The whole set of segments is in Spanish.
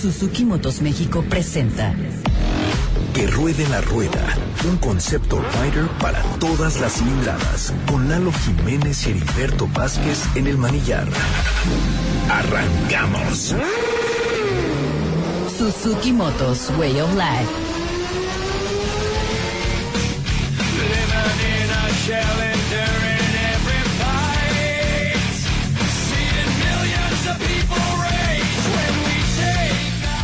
Suzuki Motos México presenta. Que ruede la rueda, un concepto rider para todas las cilindradas, con Lalo Jiménez y Heriberto Vázquez en el manillar. ¡Arrancamos! Suzuki Motos Way of Life.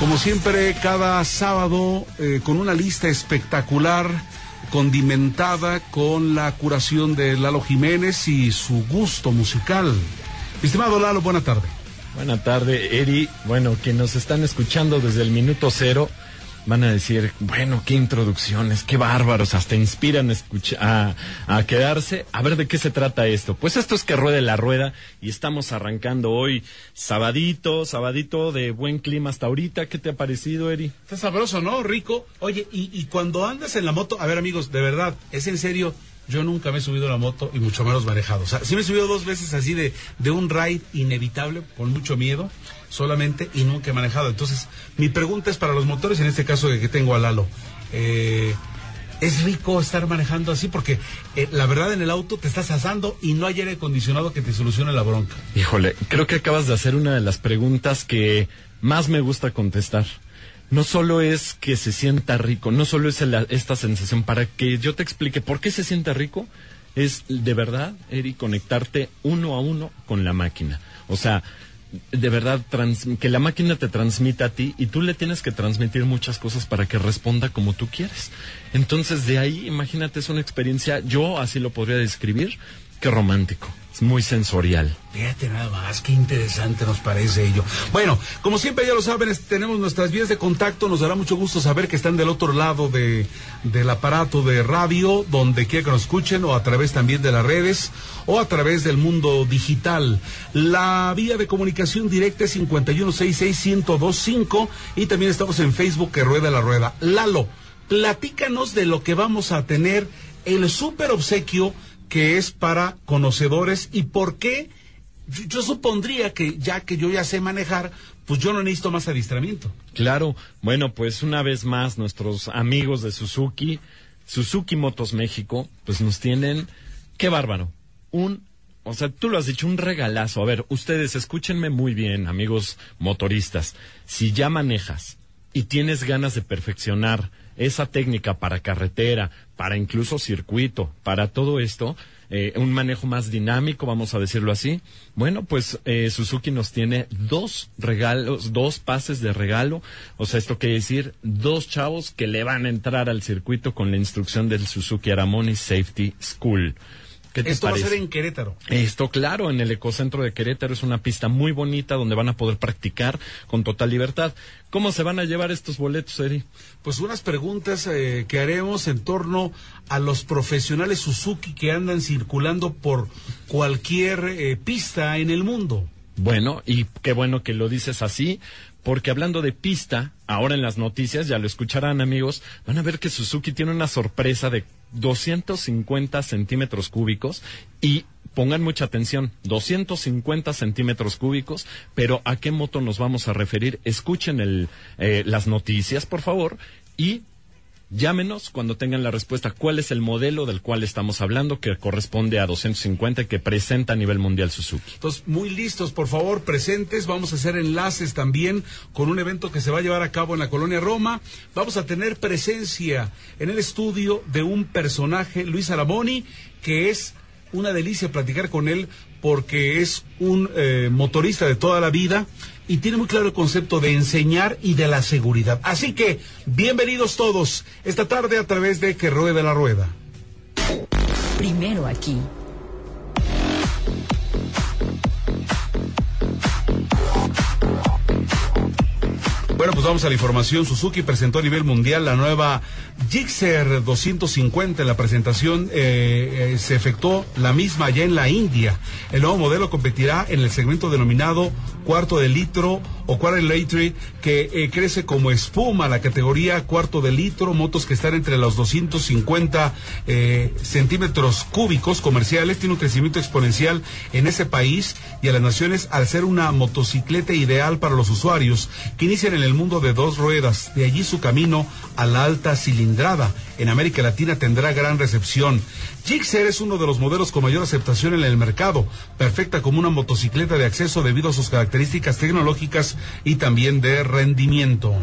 Como siempre, cada sábado eh, con una lista espectacular, condimentada con la curación de Lalo Jiménez y su gusto musical. Estimado Lalo, buena tarde. Buena tarde, Eri. Bueno, quienes nos están escuchando desde el minuto cero van a decir, bueno, qué introducciones, qué bárbaros, hasta inspiran a, a, quedarse. A ver de qué se trata esto. Pues esto es que ruede la rueda y estamos arrancando hoy sabadito, sabadito de buen clima hasta ahorita. ¿Qué te ha parecido, Eri? Está sabroso, ¿no? Rico. Oye, y, y cuando andas en la moto, a ver amigos, de verdad, es en serio. Yo nunca me he subido a la moto y mucho menos manejado. O sea, sí me he subido dos veces así de, de un ride inevitable, con mucho miedo solamente y nunca he manejado. Entonces, mi pregunta es para los motores, en este caso de que tengo a Lalo. Eh, es rico estar manejando así porque eh, la verdad en el auto te estás asando y no hay aire acondicionado que te solucione la bronca. Híjole, creo que acabas de hacer una de las preguntas que más me gusta contestar. No solo es que se sienta rico, no solo es esta sensación, para que yo te explique por qué se siente rico, es de verdad, Eri, conectarte uno a uno con la máquina. O sea, de verdad que la máquina te transmita a ti y tú le tienes que transmitir muchas cosas para que responda como tú quieres. Entonces de ahí, imagínate, es una experiencia, yo así lo podría describir, que romántico muy sensorial. Fíjate nada más, qué interesante nos parece ello. Bueno, como siempre ya lo saben, tenemos nuestras vías de contacto, nos dará mucho gusto saber que están del otro lado de, del aparato de radio, donde quiera que nos escuchen, o a través también de las redes, o a través del mundo digital. La vía de comunicación directa es 5166125 y también estamos en Facebook que rueda la rueda. Lalo, platícanos de lo que vamos a tener el super obsequio que es para conocedores y por qué yo supondría que ya que yo ya sé manejar, pues yo no necesito más adiestramiento. Claro, bueno, pues una vez más nuestros amigos de Suzuki, Suzuki Motos México, pues nos tienen, qué bárbaro, un, o sea, tú lo has dicho, un regalazo. A ver, ustedes escúchenme muy bien, amigos motoristas, si ya manejas y tienes ganas de perfeccionar esa técnica para carretera, para incluso circuito, para todo esto, eh, un manejo más dinámico, vamos a decirlo así. Bueno, pues eh, Suzuki nos tiene dos regalos, dos pases de regalo. O sea, esto quiere decir dos chavos que le van a entrar al circuito con la instrucción del Suzuki Aramoni Safety School. Esto va a ser en Querétaro. Esto, claro, en el ecocentro de Querétaro es una pista muy bonita donde van a poder practicar con total libertad. ¿Cómo se van a llevar estos boletos, Eri? Pues unas preguntas eh, que haremos en torno a los profesionales Suzuki que andan circulando por cualquier eh, pista en el mundo. Bueno, y qué bueno que lo dices así, porque hablando de pista, ahora en las noticias, ya lo escucharán amigos, van a ver que Suzuki tiene una sorpresa de 250 centímetros cúbicos y pongan mucha atención, 250 centímetros cúbicos, pero ¿a qué moto nos vamos a referir? Escuchen el, eh, las noticias, por favor, y Llámenos cuando tengan la respuesta cuál es el modelo del cual estamos hablando que corresponde a 250 que presenta a nivel mundial Suzuki. Entonces, muy listos, por favor, presentes. Vamos a hacer enlaces también con un evento que se va a llevar a cabo en la colonia Roma. Vamos a tener presencia en el estudio de un personaje, Luis Aramoni, que es una delicia platicar con él porque es un eh, motorista de toda la vida y tiene muy claro el concepto de enseñar y de la seguridad. Así que, bienvenidos todos esta tarde a través de Que Ruede la Rueda. Primero aquí. Bueno, pues vamos a la información. Suzuki presentó a nivel mundial la nueva Gixxer 250. En la presentación eh, eh, se efectuó la misma allá en la India. El nuevo modelo competirá en el segmento denominado cuarto de litro o quarter que eh, crece como espuma la categoría cuarto de litro, motos que están entre los 250 eh, centímetros cúbicos comerciales, tiene un crecimiento exponencial en ese país y a las naciones al ser una motocicleta ideal para los usuarios que inician en el mundo de dos ruedas, de allí su camino a la alta cilindrada. En América Latina tendrá gran recepción. Gixxer es uno de los modelos con mayor aceptación en el mercado, perfecta como una motocicleta de acceso debido a sus características tecnológicas y también de rendimiento.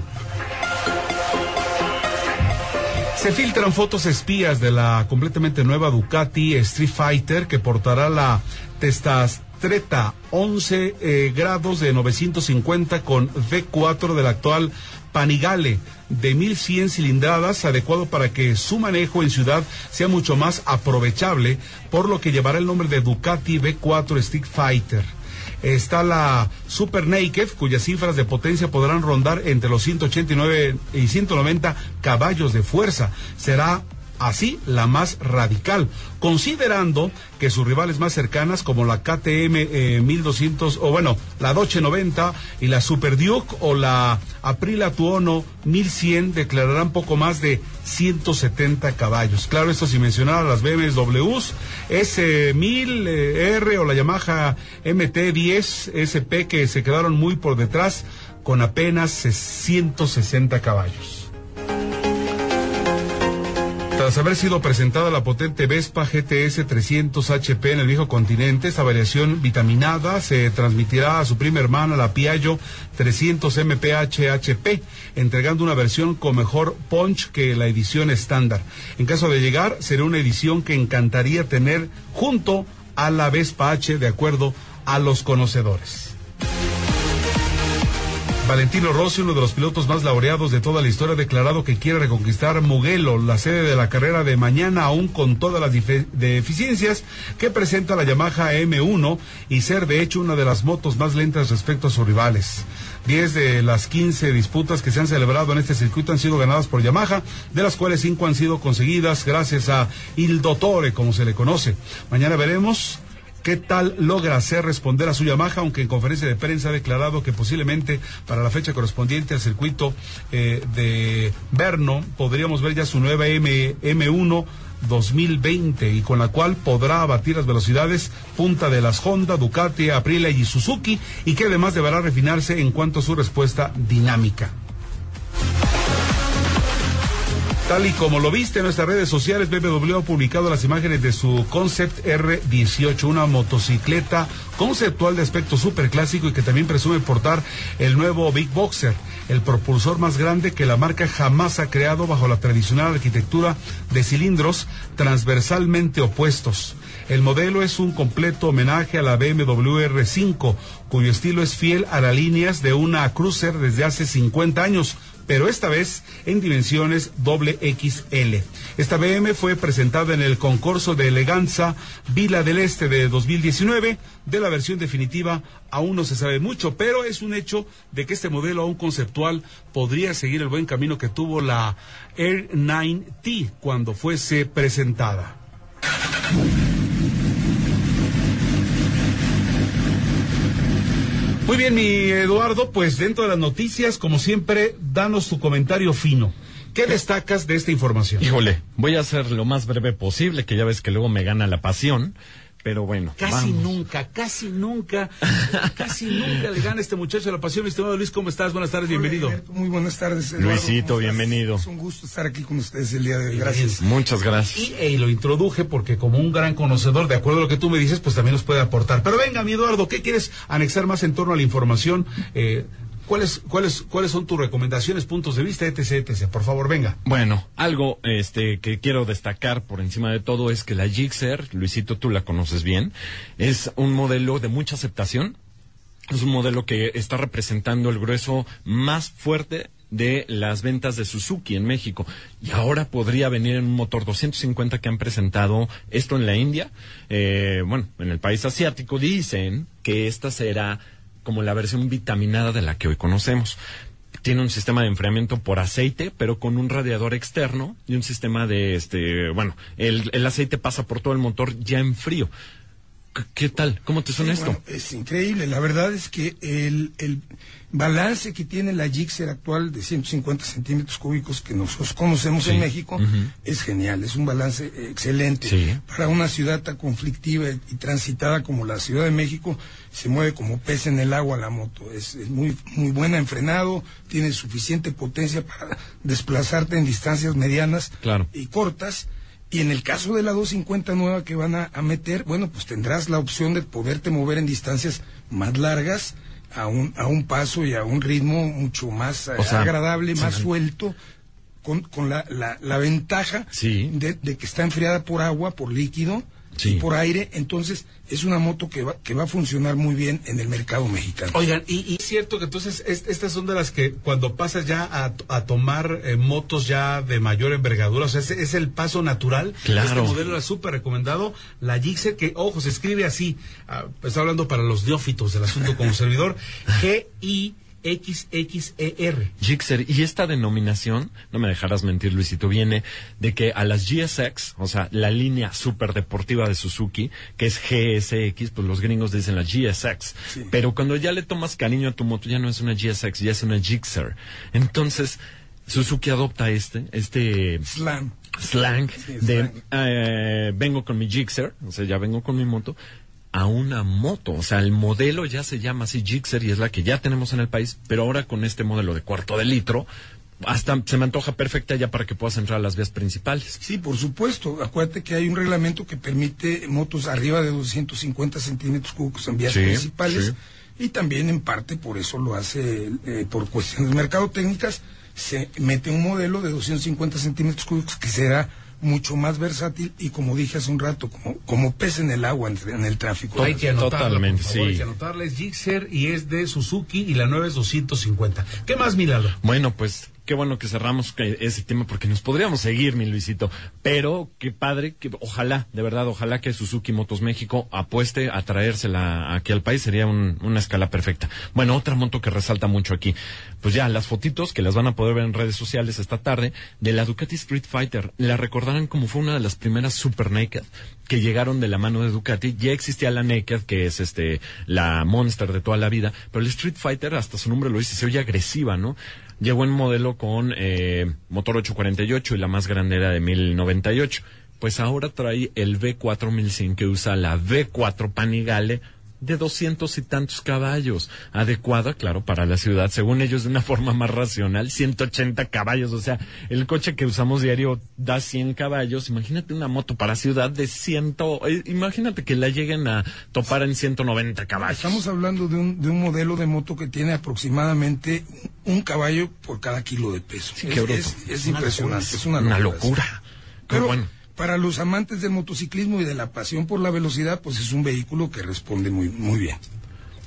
Se filtran fotos espías de la completamente nueva Ducati Street Fighter que portará la Testastreta 11 eh, grados de 950 con V4 del actual Panigale de 1100 cilindradas, adecuado para que su manejo en ciudad sea mucho más aprovechable, por lo que llevará el nombre de Ducati V4 Stick Fighter. Está la Super Naked, cuyas cifras de potencia podrán rondar entre los 189 y 190 caballos de fuerza. Será así la más radical, considerando que sus rivales más cercanas como la KTM 1200 eh, o bueno, la Doche 90 y la Super Duke o la Aprilia Tuono 1100 declararán poco más de 170 caballos. Claro, esto sin mencionar a las BMWs S1000R o la Yamaha MT10 SP que se quedaron muy por detrás con apenas 160 caballos. Tras haber sido presentada la potente Vespa GTS 300 HP en el viejo continente, esta variación vitaminada se transmitirá a su prima hermana, la Piaggio 300 MPH HP, entregando una versión con mejor punch que la edición estándar. En caso de llegar, será una edición que encantaría tener junto a la Vespa H, de acuerdo a los conocedores. Valentino Rossi, uno de los pilotos más laureados de toda la historia, ha declarado que quiere reconquistar Mugello, la sede de la carrera de mañana, aún con todas las deficiencias que presenta la Yamaha M1 y ser de hecho una de las motos más lentas respecto a sus rivales. Diez de las quince disputas que se han celebrado en este circuito han sido ganadas por Yamaha, de las cuales cinco han sido conseguidas gracias a Il Dottore, como se le conoce. Mañana veremos qué tal logra hacer responder a su Yamaha, aunque en conferencia de prensa ha declarado que posiblemente para la fecha correspondiente al circuito eh, de Berno podríamos ver ya su nueva M, M1 2020 y con la cual podrá abatir las velocidades punta de las Honda, Ducati, Aprilia y Suzuki y que además deberá refinarse en cuanto a su respuesta dinámica. Tal y como lo viste en nuestras redes sociales, BMW ha publicado las imágenes de su Concept R18, una motocicleta conceptual de aspecto súper clásico y que también presume portar el nuevo Big Boxer, el propulsor más grande que la marca jamás ha creado bajo la tradicional arquitectura de cilindros transversalmente opuestos. El modelo es un completo homenaje a la BMW R5, cuyo estilo es fiel a las líneas de una cruiser desde hace 50 años pero esta vez en dimensiones doble XL. Esta BM fue presentada en el concurso de eleganza Vila del Este de 2019. De la versión definitiva aún no se sabe mucho, pero es un hecho de que este modelo aún conceptual podría seguir el buen camino que tuvo la Air 9T cuando fuese presentada. Muy bien, mi Eduardo, pues dentro de las noticias, como siempre, danos tu comentario fino. ¿Qué destacas de esta información? Híjole, voy a ser lo más breve posible, que ya ves que luego me gana la pasión. Pero bueno. Casi nunca, casi nunca, casi nunca le gana este muchacho la pasión. Estimado Luis, ¿cómo estás? Buenas tardes, bienvenido. Muy buenas tardes. Luisito, bienvenido. Es un gusto estar aquí con ustedes el día de hoy. Gracias. Muchas gracias. Y, lo introduje porque como un gran conocedor, de acuerdo a lo que tú me dices, pues también nos puede aportar. Pero venga, mi Eduardo, ¿qué quieres anexar más en torno a la información? Eh, ¿Cuáles, cuáles, ¿Cuáles son tus recomendaciones, puntos de vista, etc, etc? Por favor, venga. Bueno, algo este, que quiero destacar por encima de todo es que la Gixxer, Luisito, tú la conoces bien, es un modelo de mucha aceptación. Es un modelo que está representando el grueso más fuerte de las ventas de Suzuki en México. Y ahora podría venir en un motor 250 que han presentado esto en la India. Eh, bueno, en el país asiático dicen que esta será como la versión vitaminada de la que hoy conocemos. Tiene un sistema de enfriamiento por aceite, pero con un radiador externo y un sistema de, este, bueno, el, aceite pasa por todo el motor ya en frío. ¿Qué, qué tal? ¿Cómo te suena Sí, esto? bueno, es increíble. La verdad es que el, el balance que tiene la Gixxer actual de 150 centímetros cúbicos que nosotros conocemos Sí. en México es genial. Es un balance excelente. Sí. Para una ciudad tan conflictiva y, y transitada como la Ciudad de México, se mueve como pez en el agua la moto. Es, es muy, muy buena en frenado, tiene suficiente potencia para desplazarte en distancias medianas Claro. y cortas. Y en el caso de la 250 nueva que van a, a meter, bueno, pues tendrás la opción de poderte mover en distancias más largas, a un, a un paso y a un ritmo mucho más O sea, agradable, más suelto, con, con la, la, la ventaja Sí. de, de que está enfriada por agua, por líquido Sí. y por aire. Entonces, es una moto que va, que va a funcionar muy bien en el mercado mexicano. Oigan, y, y es cierto que entonces es- estas son de las que cuando pasas ya a, a tomar eh, motos ya de mayor envergadura, o sea, es, es el paso natural. Claro. Este modelo era súper recomendado. La Gixxer, que, ojo, se escribe así, ah, está hablando para los neófitos del asunto como servidor, G-I-X-X-E-R. Gixxer, y esta denominación, no me dejarás mentir Luisito, viene de que a las GSX, o sea, la línea super deportiva de Suzuki, que es GSX, pues los gringos dicen la GSX, Sí. pero cuando ya le tomas cariño a tu moto, ya no es una GSX, ya es una Gixxer. Entonces, Suzuki adopta este, este Slam. slang Sí, de slang. eh, vengo con mi Gixxer, o sea, ya vengo con mi moto, a una moto. O sea, el modelo ya se llama así Gixxer y es la que ya tenemos en el país, pero ahora con este modelo de cuarto de litro, hasta se me antoja perfecta ya para que puedas entrar a las vías principales. Sí, por supuesto. Acuérdate que hay un reglamento que permite motos arriba de 250 centímetros cúbicos en vías Sí, principales. sí. Y también en parte por eso lo hace, eh, por cuestiones mercadotécnicas, se mete un modelo de 250 centímetros cúbicos que será mucho más versátil y como dije hace un rato, como, como pez en el agua en, en el tráfico. Hay que anotarla, Totalmente, por favor, sí. Hay que anotarla, es Gixxer y es de Suzuki y la nueva es 250. ¿Qué más, Milado? Bueno, pues qué bueno que cerramos ese tema porque nos podríamos seguir, mi Luisito. Pero qué padre, que ojalá, de verdad, ojalá que Suzuki Motos México apueste a traérsela aquí al país. Sería un- una escala perfecta. Bueno, otra moto que resalta mucho aquí. Pues ya, las fotitos que las van a poder ver en redes sociales esta tarde de la Ducati Street Fighter. La recordarán como fue una de las primeras Super Naked que llegaron de la mano de Ducati. Ya existía la Naked, que es este la Monster de toda la vida, pero el Street Fighter, hasta su nombre lo dice, se oye agresiva, ¿no? Llegó en modelo con eh, motor 848 y la más grande era de 1098. Pues ahora trae el V4100 que usa la V4 Panigale de 200 y tantos caballos, adecuada, claro, para la ciudad, según ellos de una forma más racional, 180 caballos, o sea, el coche que usamos diario da 100 caballos, imagínate una moto para ciudad de 100, eh, imagínate que la lleguen a topar en 190 caballos. Estamos hablando de un, de un modelo de moto que tiene aproximadamente un, caballo por cada kilo de peso. Sí, es, es- es impresionante, es una Una locura. Pero bueno. Para los amantes del motociclismo y de la pasión por la velocidad, pues es un vehículo que responde muy, muy bien.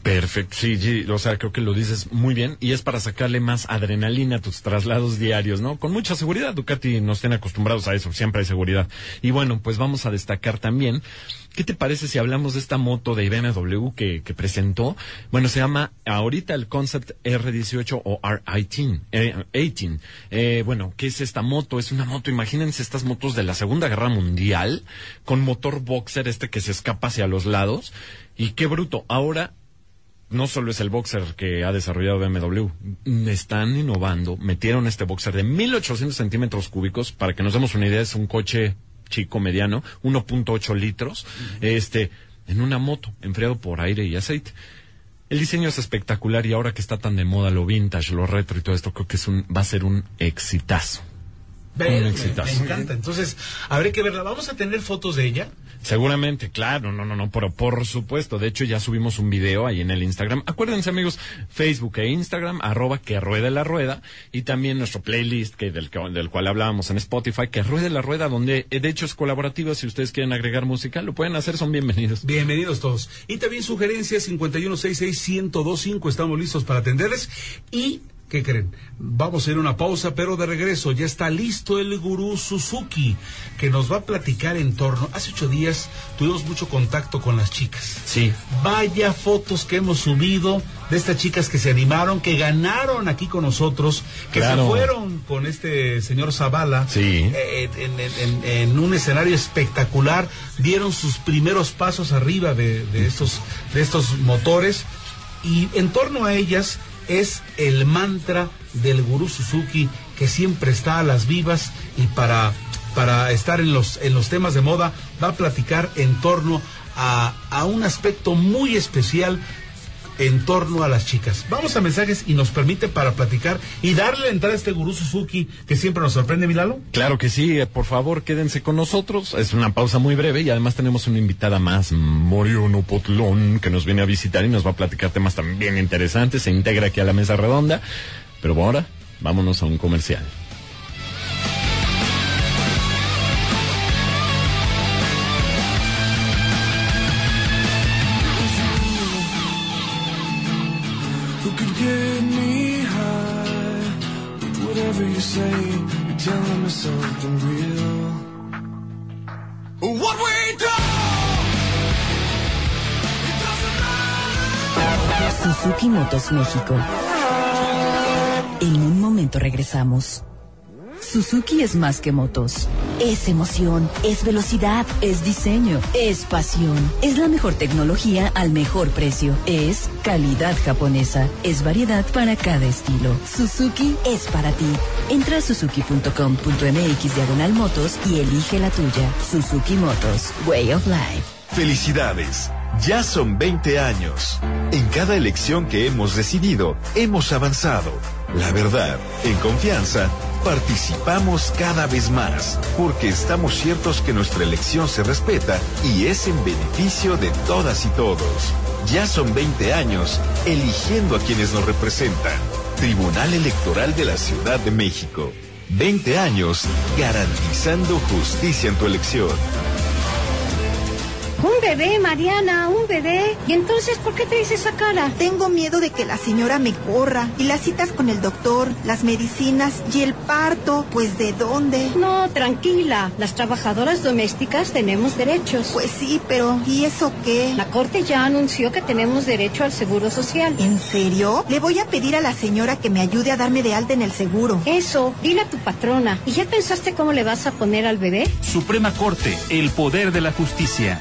Perfecto, sí, sí, o sea, creo que lo dices muy bien y es para sacarle más adrenalina a tus traslados diarios, ¿no? Con mucha seguridad, Ducati nos tiene acostumbrados a eso, siempre hay seguridad. Y bueno, pues vamos a destacar también, ¿qué te parece si hablamos de esta moto de BMW que, presentó? Bueno, se llama ahorita el Concept R18 o R18, eh, 18. Eh, bueno, ¿qué es esta moto? Es una moto, imagínense estas motos de la Segunda Guerra Mundial, con motor boxer este que se escapa hacia los lados. Y qué bruto, ahora no solo es el boxer que ha desarrollado BMW, están innovando, metieron este boxer de 1800 centímetros cúbicos, para que nos demos una idea, es un coche chico mediano, 1.8 litros, este, en una moto, enfriado por aire y aceite. El diseño es espectacular y ahora que está tan de moda lo vintage, lo retro y todo esto, creo que es un, va a ser un exitazo. Ve, Un me, exitazo. me encanta. Entonces, habrá que verla. ¿Vamos a tener fotos de ella? Seguramente, claro, no, no, no, pero por supuesto. De hecho, ya subimos un video ahí en el Instagram. Acuérdense, amigos, Facebook e Instagram, arroba que ruede la rueda, y también nuestro playlist que del, del cual hablábamos en Spotify, que ruede la rueda, donde eh, de hecho es colaborativa. Si ustedes quieren agregar música, lo pueden hacer, son bienvenidos. Bienvenidos todos. Y también sugerencias 5166-1025. Estamos listos para atenderles. Y ¿Qué creen? Vamos a ir a una pausa, pero de regreso ya está listo el gurú Suzuki, que nos va a platicar en torno. Hace ocho días tuvimos mucho contacto con las chicas. Sí. Vaya fotos que hemos subido de estas chicas que se animaron, que ganaron aquí con nosotros, que Claro. se fueron con este señor Zavala Sí. eh, en, en- en- en un escenario espectacular, dieron sus primeros pasos arriba de, de estos, de estos motores y en torno a ellas es el mantra del gurú Suzuki que siempre está a las vivas y para, para estar en los, en los temas de moda va a platicar en torno a, a un aspecto muy especial en torno a las chicas. Vamos a mensajes y nos permite para platicar y darle entrada a este gurú Suzuki que siempre nos sorprende, Milalo. Claro que sí, eh, por favor quédense con nosotros. Es una pausa muy breve y además tenemos una invitada más, Moriono Potlón, que nos viene a visitar y nos va a platicar temas también interesantes. Se integra aquí a la mesa redonda. Pero ahora, vámonos a un comercial. You're telling me something real. Suzuki Motos México. En un momento regresamos. Suzuki es más que motos. Es emoción, es velocidad, es diseño, es pasión. Es la mejor tecnología al mejor precio. Es calidad japonesa. Es variedad para cada estilo. Suzuki es para ti. Entra a suzuki.com.mx diagonal motos y elige la tuya. Suzuki Motos, Way of Life. Felicidades. Ya son 20 años. En cada elección que hemos decidido, hemos avanzado. La verdad, en confianza, participamos cada vez más, porque estamos ciertos que nuestra elección se respeta y es en beneficio de todas y todos. Ya son 20 años eligiendo a quienes nos representan. Tribunal Electoral de la Ciudad de México. 20 años garantizando justicia en tu elección. Un bebé, Mariana, un bebé. ¿Y entonces por qué te dices esa cara? Tengo miedo de que la señora me corra. Y las citas con el doctor, las medicinas y el parto, pues ¿de dónde? No, tranquila. Las trabajadoras domésticas tenemos derechos. Pues sí, pero ¿y eso qué? La Corte ya anunció que tenemos derecho al seguro social. ¿En serio? Le voy a pedir a la señora que me ayude a darme de alta en el seguro. Eso, dile a tu patrona. ¿Y ya pensaste cómo le vas a poner al bebé? Suprema Corte, el poder de la justicia.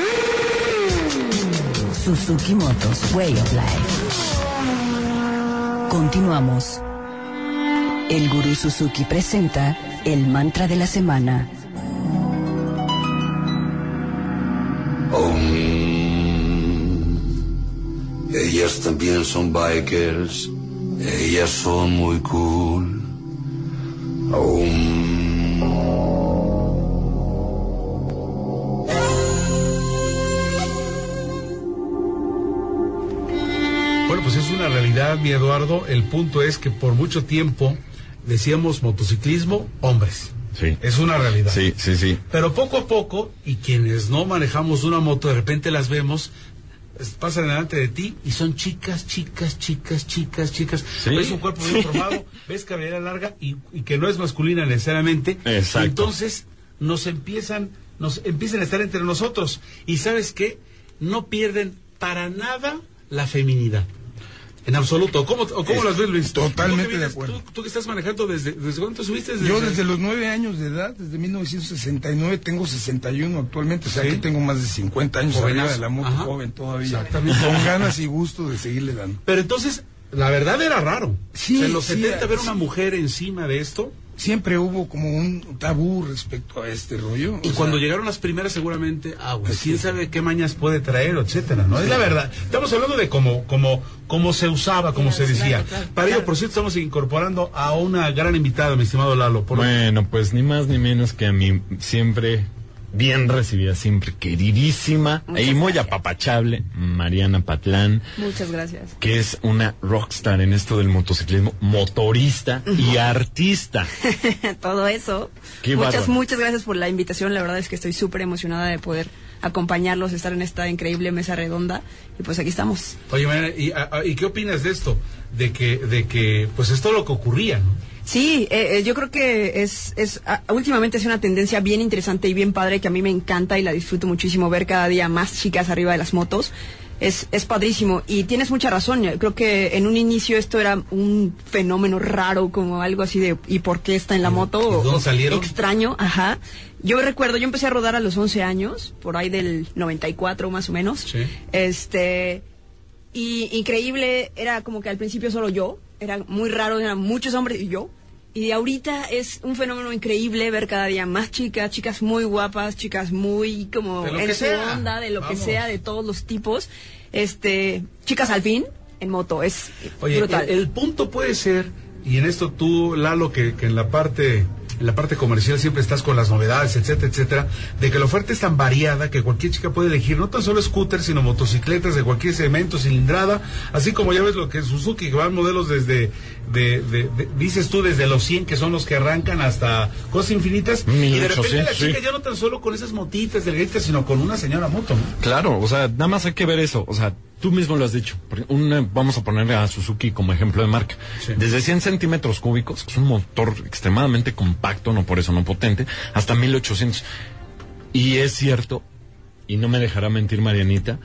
Suzuki Motos, Way of Life. Continuamos. El gurú Suzuki presenta el mantra de la semana. Ellas también son bikers. Ellas son muy cool. Bueno, realidad, mi Eduardo. El punto es que por mucho tiempo decíamos motociclismo, hombres. Sí. Es una realidad. Sí, sí, sí. Pero poco a poco, y quienes no manejamos una moto, de repente las vemos, pasan delante de ti y son chicas, chicas, chicas, chicas, chicas. Sí. Ves un cuerpo bien Sí. formado, ves cabellera larga y, y que no es masculina necesariamente. Exacto. Entonces nos empiezan, nos empiezan a estar entre nosotros. Y sabes qué? No pierden para nada la feminidad. En absoluto. ¿Cómo, cómo las ves, Luis? totalmente ¿Tú que de vienes- acuerdo. Tú, tú que estás manejando desde, ¿desde cuánto subiste? Yo desde los nueve años de edad, desde 1969, tengo 61 actualmente, o sea Sí. que tengo más de 50 años arriba de la moto, Ajá. joven todavía. Con ganas y gusto de seguirle dando. Pero entonces, la verdad era raro. Sí, O sea, en los sí, 70 ver sí. una mujer encima de esto. Siempre hubo como un tabú respecto a este rollo. Y o cuando sea, llegaron las primeras, seguramente, ah, pues quién sabe qué mañas puede traer, etcétera, ¿no? Es la verdad. Estamos hablando de cómo, cómo, cómo se usaba, como se decía. Para ello, por cierto, estamos incorporando a una gran invitada, mi estimado Lalo. Por Bueno, pues ni más ni menos que a mí siempre bien recibida, siempre queridísima Muchas y muy gracias. apapachable, Mariana Patlán, Muchas gracias. que es una rockstar en esto del motociclismo, motorista y artista. Todo eso. Qué muchas, bárbaro. muchas gracias por la invitación. La verdad es que estoy súper emocionada de poder acompañarlos, estar en esta increíble mesa redonda. Y pues aquí estamos. Oye, Mariana, ¿y, a- a- ¿y qué opinas de esto? De que, de que, pues es todo lo que ocurría, ¿no? Sí, eh, eh, yo creo que es, es últimamente es una tendencia bien interesante y bien padre que a mí me encanta y la disfruto muchísimo ver cada día más chicas arriba de las motos. Es, es padrísimo y tienes mucha razón. Yo Creo que en un inicio esto era un fenómeno raro, como algo así de ¿y por qué está en la moto? ¿Y dónde salieron? Extraño, ajá. Yo recuerdo, yo empecé a rodar a los 11 años, por ahí del 94 más o menos. Sí. Este, y increíble, era como que al principio solo yo, era muy raro, eran muchos hombres y yo. Y ahorita es un fenómeno increíble ver cada día más chicas, chicas muy guapas, chicas muy como en su onda, de lo Vamos. que sea, de todos los tipos. Este, chicas al fin en moto, es Oye, brutal. El, el punto puede ser, y en esto tú, Lalo, que, que en la parte en la parte comercial siempre estás con las novedades, etcétera, etcétera, de que la oferta es tan variada que cualquier chica puede elegir no tan solo scooters, sino motocicletas de cualquier segmento, cilindrada, así como ya ves lo que es Suzuki, que van modelos desde, de, de- de- dices tú, desde los 100, que son los que arrancan hasta cosas infinitas, y de repente la 1800, sí. chica ya no tan solo con esas motitas delgaditas, sino con una señora moto, ¿no? Claro, o sea, nada más hay que ver eso. O sea, tú mismo lo has dicho. Una- vamos a poner a Suzuki como ejemplo de marca. Sí. Desde 100 centímetros cúbicos, que es un motor extremadamente compacto, no por eso no potente, hasta 1800. Y es cierto, y no me dejará mentir Marianita,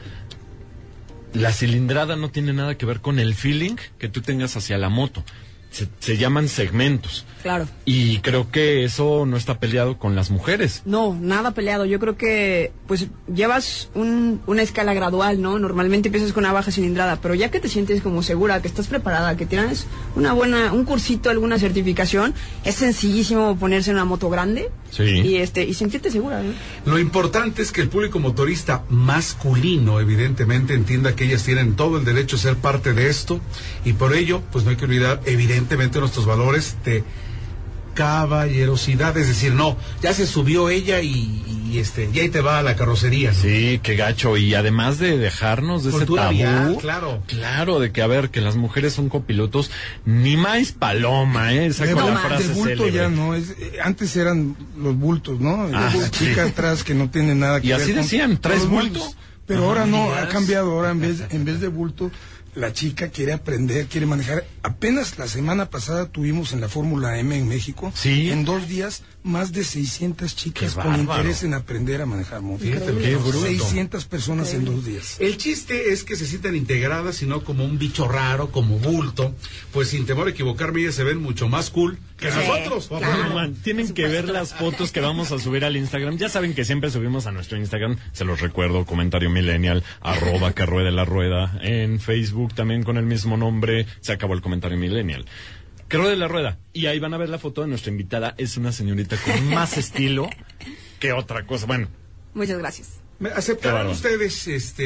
la cilindrada no tiene nada que ver con el feeling que tú tengas hacia la moto. Se, se llaman segmentos. Claro. Y creo que eso no está peleado con las mujeres. No, nada peleado. Yo creo que pues llevas un- una escala gradual, ¿no? Normalmente empiezas con una baja cilindrada, pero ya que te sientes como segura, que estás preparada, que tienes una buena, un cursito, alguna certificación, es sencillísimo ponerse en una moto grande Sí. y este y sentirte segura. ¿no? Lo importante es que el público motorista masculino, evidentemente, entienda que ellas tienen todo el derecho a ser parte de esto y por ello, pues no hay que olvidar, evidentemente, nuestros valores de caballerosidad, es decir, no, ya se subió ella y, y, este, y ahí te va a la carrocería. ¿no? Sí, qué gacho. Y además de dejarnos de ese tabú. vial, claro. Claro, de que a ver, que las mujeres son copilotos, ni más paloma, ¿eh? Esa con la frase bulto célebre. ya no es eh, antes eran los bultos no Ah, la sí. chica atrás que no tiene nada que Y ver así con- decían, con ¿traes los bulto? bultos. pero Ajá. ahora no ha cambiado ahora en vez en vez de bulto la chica quiere aprender, quiere manejar. Apenas la semana pasada tuvimos en la Fórmula M en México, Sí. en dos días, más de 600 chicas Qué con bárbaro. interés en aprender a manejar moto. Fíjate lo que Qué bruto. 600 personas en dos días. El chiste es que se sientan integradas y no como un bicho raro, como bulto, pues sin temor a equivocarme, ellas se ven mucho más cool que nosotros. Tienen que ver las fotos que vamos a subir al Instagram. Ya saben que siempre subimos a nuestro Instagram. Se los recuerdo, comentario millennial, arroba que ruede la rueda. En Facebook también con el mismo nombre. Se acabó el comentario millennial. Que ruede la rueda. Y ahí van a ver la foto de nuestra invitada. Es una señorita con más estilo que otra cosa. Bueno, Muchas gracias. Me- Qué ¿Aceptarán bárbaro. ustedes, este,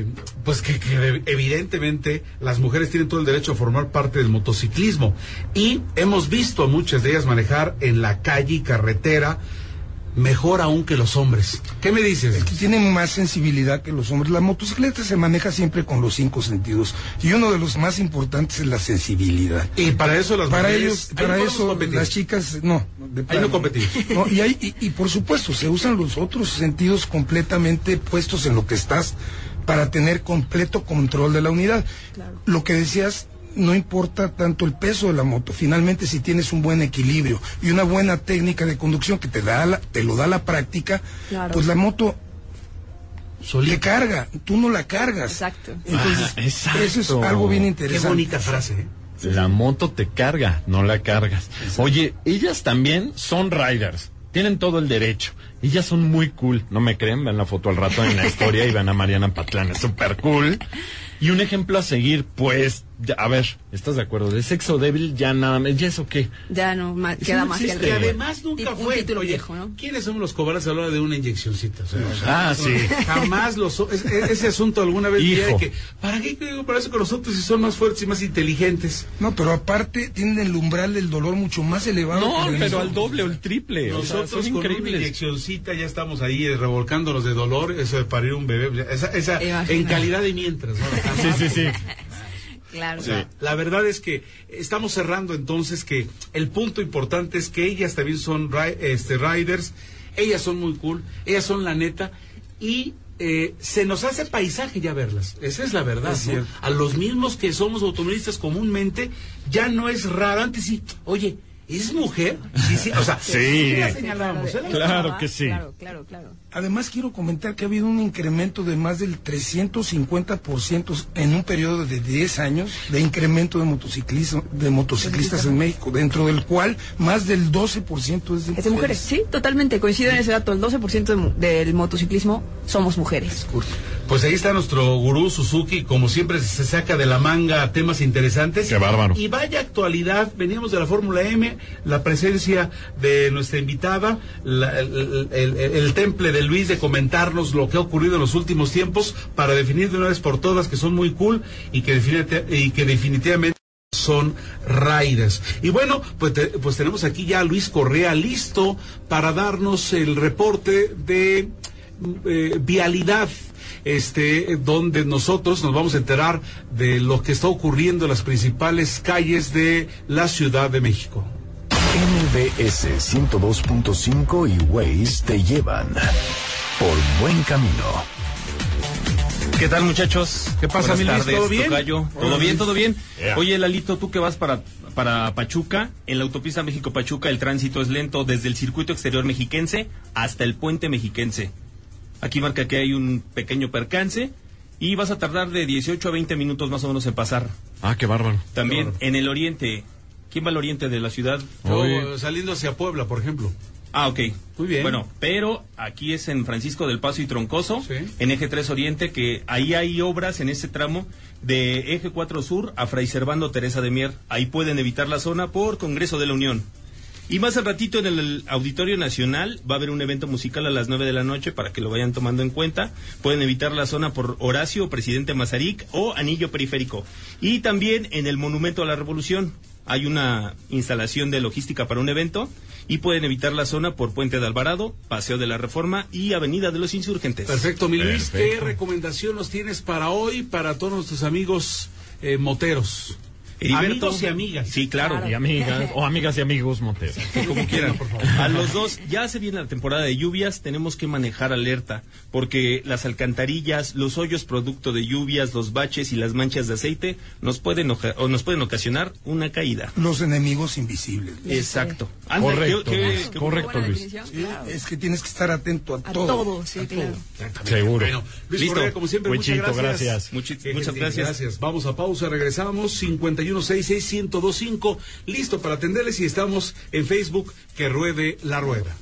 eh, pues que, que evidentemente las mujeres tienen todo el derecho a formar parte del motociclismo y hemos visto a muchas de ellas manejar en la calle y carretera mejor aún que los hombres. ¿Qué me dices? Es que tienen más sensibilidad que los hombres. La motocicleta se maneja siempre con los cinco sentidos y uno de los más importantes es la sensibilidad. Y para eso las para mujeres, ellos, ahí para no eso competir. las chicas no, de Ahí no competimos. No, y, hay, y, y por supuesto se usan los otros sentidos completamente puestos en lo que estás para tener completo control de la unidad. Lo que decías no importa tanto el peso de la moto, finalmente si tienes un buen equilibrio y una buena técnica de conducción que te da la- te lo da la práctica, Claro. pues la moto le carga, tú no la cargas. Exacto. Entonces, Ah, exacto. eso es algo bien Qué interesante. bonita frase. ¿eh? la moto te carga, no la cargas. Oye, ellas también son riders. Tienen todo el derecho. Ellas son muy cool. No me creen, ven la foto al rato en la historia y ven a Mariana Patlán. Es súper cool. Y un ejemplo a seguir, pues, ya, a ver, ¿estás de acuerdo? De sexo débil ya nada más, ¿ya eso qué? Ya no ma- queda no más que existe. el Y además nunca Un fue. título Oye, viejo, ¿no? ¿quiénes somos los cobardes a la hora de una inyeccioncita? O sea, Ah, sí. Jamás los. es- es- ese asunto alguna vez Hijo. que. ¿Para qué creo para eso con nosotros si son más fuertes y más inteligentes? No, pero aparte tienen el umbral del dolor mucho más elevado. No, que pero al doble o el triple. o sea, Nosotros son con una increíbles. inyeccioncita ya estamos ahí eh, revolcándonos de dolor, eso de parir un bebé, esa, esa en calidad de mientras. ¿no? Sí, sí, sí. Claro. O sea, la verdad es que estamos cerrando entonces que el punto importante es que ellas también son este, riders, ellas son muy cool, ellas son la neta y eh, se nos hace paisaje ya verlas. Esa es la verdad. Es ¿no? A los mismos que somos automovilistas comúnmente ya no es raro. Antes sí, oye, ¿es mujer? Sí, sí, o sea, Sí. la señalamos. ¿eh? Claro que sí. Claro, claro, claro. Además quiero comentar que ha habido un incremento de más del 350% en un periodo de 10 años de incremento de motociclismo de motociclistas en México, dentro del cual más del 12% es de, Es de mujeres, sí, totalmente. Coincido en ese dato. El 12% de mu- del motociclismo somos mujeres. Pues ahí está nuestro gurú Suzuki, como siempre se saca de la manga temas interesantes. Qué bárbaro. Y vaya actualidad, veníamos de la Fórmula M, la presencia de nuestra invitada, la- el, el- el- el temple de Luis de comentarnos lo que ha ocurrido en los últimos tiempos para definir de una vez por todas que son muy cool y que, y que definitivamente son riders. Y bueno, pues, te- pues tenemos aquí ya a Luis Correa listo para darnos el reporte de eh, vialidad. Este, donde nosotros nos vamos a enterar de lo que está ocurriendo en las principales calles de la Ciudad de México. MBS 102.5 y Waze te llevan por buen camino. ¿Qué tal, muchachos? ¿Qué pasa, mi Luis? ¿Todo bien? tocayo. ¿Todo bien? ¿Todo bien? Yeah. Oye, Lalito, tú que vas para, para Pachuca, en la autopista México-Pachuca el tránsito es lento desde el circuito exterior mexiquense hasta el puente mexiquense. Aquí marca que hay un pequeño percance y vas a tardar de 18 a 20 minutos más o menos en pasar. Ah, qué bárbaro. También en el oriente. ¿Quién va al oriente de la ciudad? Yo, saliendo hacia Puebla, por ejemplo. Ah, ok. Muy bien. Bueno, pero aquí es en Francisco del Paso y Troncoso, Sí. en Eje 3 Oriente, que ahí hay obras en ese tramo de Eje 4 Sur a Fray Servando Teresa de Mier. Ahí pueden evitar la zona por Congreso de la Unión. Y más al ratito en el Auditorio Nacional va a haber un evento musical a las 9 de la noche para que lo vayan tomando en cuenta. Pueden evitar la zona por Horacio, Presidente Mazarik o Anillo Periférico. Y también en el Monumento a la Revolución hay una instalación de logística para un evento y pueden evitar la zona por Puente de Alvarado, Paseo de la Reforma y Avenida de los Insurgentes. Perfecto, mi Luis, ¿qué recomendación nos tienes para hoy, para todos nuestros amigos eh, moteros? Heriberto. Amigos y amigas. Sí, claro. Y amigas, o amigas y amigos Montero. Como quieran, por favor. A los dos, ya se viene la temporada de lluvias, tenemos que manejar alerta, porque las alcantarillas, los hoyos producto de lluvias, los baches y las manchas de aceite nos pueden, oja- o nos pueden ocasionar una caída. Los enemigos invisibles. Exacto. Anda, Correcto, qué- qué- Luis, qué- correcto, Luis. Sí, claro. Es que tienes que estar atento a, A todo. todo, sí, claro. Seguro. Bueno, Luis Listo. Correa, como siempre, muchas gracias. gracias. Muchi- muchas gentil, gracias. Vamos a pausa, regresamos. 5166125, listo para atenderles y estamos en Facebook, que ruede la rueda.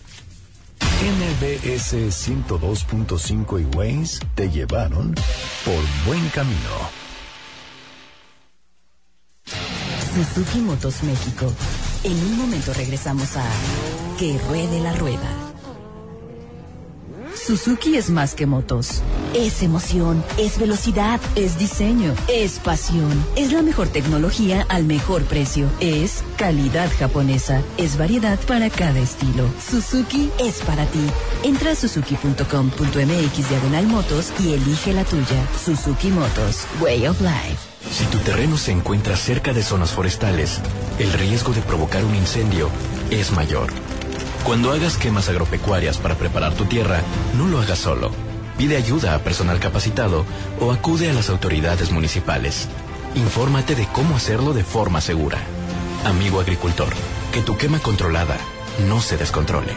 MBS 102.5 y Waze te llevaron por buen camino. Suzuki Motos México. En un momento regresamos a Que ruede la rueda. Suzuki es más que motos. Es emoción, es velocidad, es diseño, es pasión. Es la mejor tecnología al mejor precio. Es calidad japonesa. Es variedad para cada estilo. Suzuki es para ti. Entra a suzuki.com.mx diagonal motos y elige la tuya. Suzuki Motos, Way of Life. Si tu terreno se encuentra cerca de zonas forestales, el riesgo de provocar un incendio es mayor. Cuando hagas quemas agropecuarias para preparar tu tierra, no lo hagas solo. Pide ayuda a personal capacitado o acude a las autoridades municipales. Infórmate de cómo hacerlo de forma segura. Amigo agricultor, que tu quema controlada no se descontrole.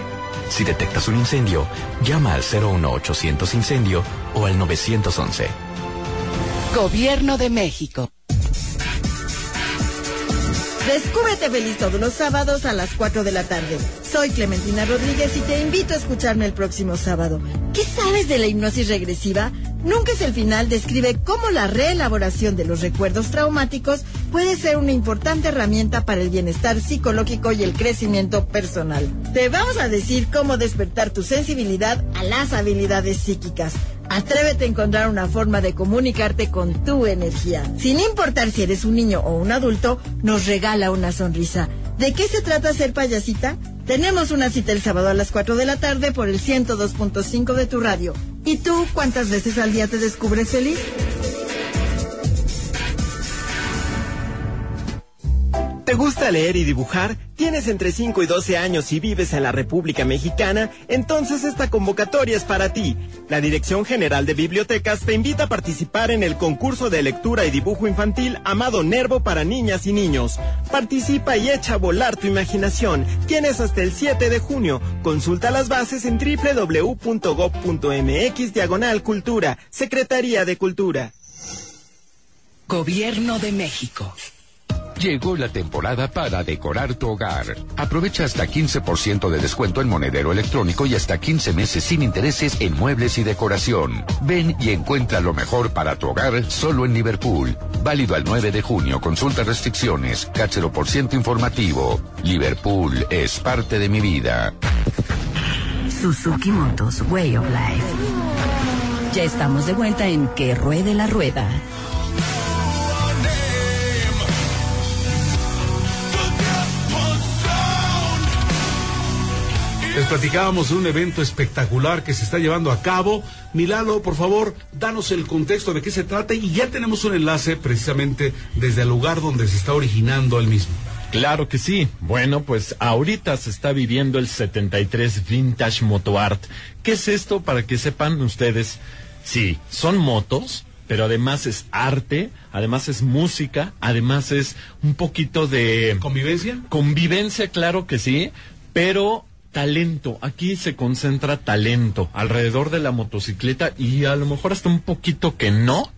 Si detectas un incendio, llama al 01800 incendio o al 911. Gobierno de México. Descúbrete feliz todos los sábados a las 4 de la tarde. Soy Clementina Rodríguez y te invito a escucharme el próximo sábado. ¿Qué sabes de la hipnosis regresiva? Nunca es el final describe cómo la reelaboración de los recuerdos traumáticos puede ser una importante herramienta para el bienestar psicológico y el crecimiento personal. Te vamos a decir cómo despertar tu sensibilidad a las habilidades psíquicas. Atrévete a encontrar una forma de comunicarte con tu energía. Sin importar si eres un niño o un adulto, nos regala una sonrisa. ¿De qué se trata ser payasita? Tenemos una cita el sábado a las 4 de la tarde por el 102.5 de tu radio. ¿Y tú cuántas veces al día te descubres feliz? Gusta leer y dibujar? ¿Tienes entre 5 y 12 años y vives en la República Mexicana? Entonces esta convocatoria es para ti. La Dirección General de Bibliotecas te invita a participar en el concurso de lectura y dibujo infantil Amado Nervo para niñas y niños. Participa y echa a volar tu imaginación. Tienes hasta el 7 de junio. Consulta las bases en www.gov.mx diagonal cultura. Secretaría de Cultura. Gobierno de México. Llegó la temporada para decorar tu hogar. Aprovecha hasta 15% de descuento en monedero electrónico y hasta 15 meses sin intereses en muebles y decoración. Ven y encuentra lo mejor para tu hogar solo en Liverpool. Válido al 9 de junio. Consulta restricciones. Cáchero por ciento informativo. Liverpool es parte de mi vida. Suzuki Motos Way of Life. Ya estamos de vuelta en Que Ruede la Rueda. Les platicábamos de un evento espectacular que se está llevando a cabo. Milalo, por favor, danos el contexto de qué se trata y ya tenemos un enlace precisamente desde el lugar donde se está originando el mismo. Claro que sí. Bueno, pues ahorita se está viviendo el 73 Vintage Moto Art. ¿Qué es esto para que sepan ustedes? Sí, son motos, pero además es arte, además es música, además es un poquito de... ¿Convivencia? Convivencia, claro que sí, pero talento. Aquí se concentra talento alrededor de la motocicleta y a lo mejor hasta un poquito que no.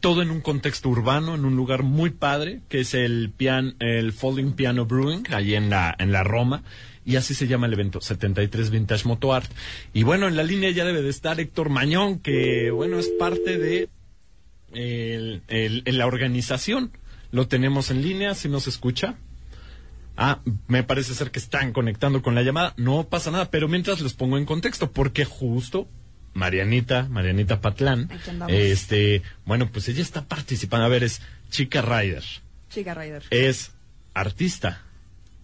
Todo en un contexto urbano, en un lugar muy padre, que es el, pian, el Folding Piano Brewing, allí en la, en la Roma. Y así se llama el evento, 73 Vintage Moto Art. Y bueno, en la línea ya debe de estar Héctor Mañón, que bueno, es parte de el, la organización. Lo tenemos en línea, si nos escucha. Ah, me parece ser que están conectando con la llamada. No pasa nada, pero mientras los pongo en contexto, porque justo Marianita, Marianita Patlán, este, bueno, pues ella está participando. A ver, es Chica Rider. Chica Rider. Es artista.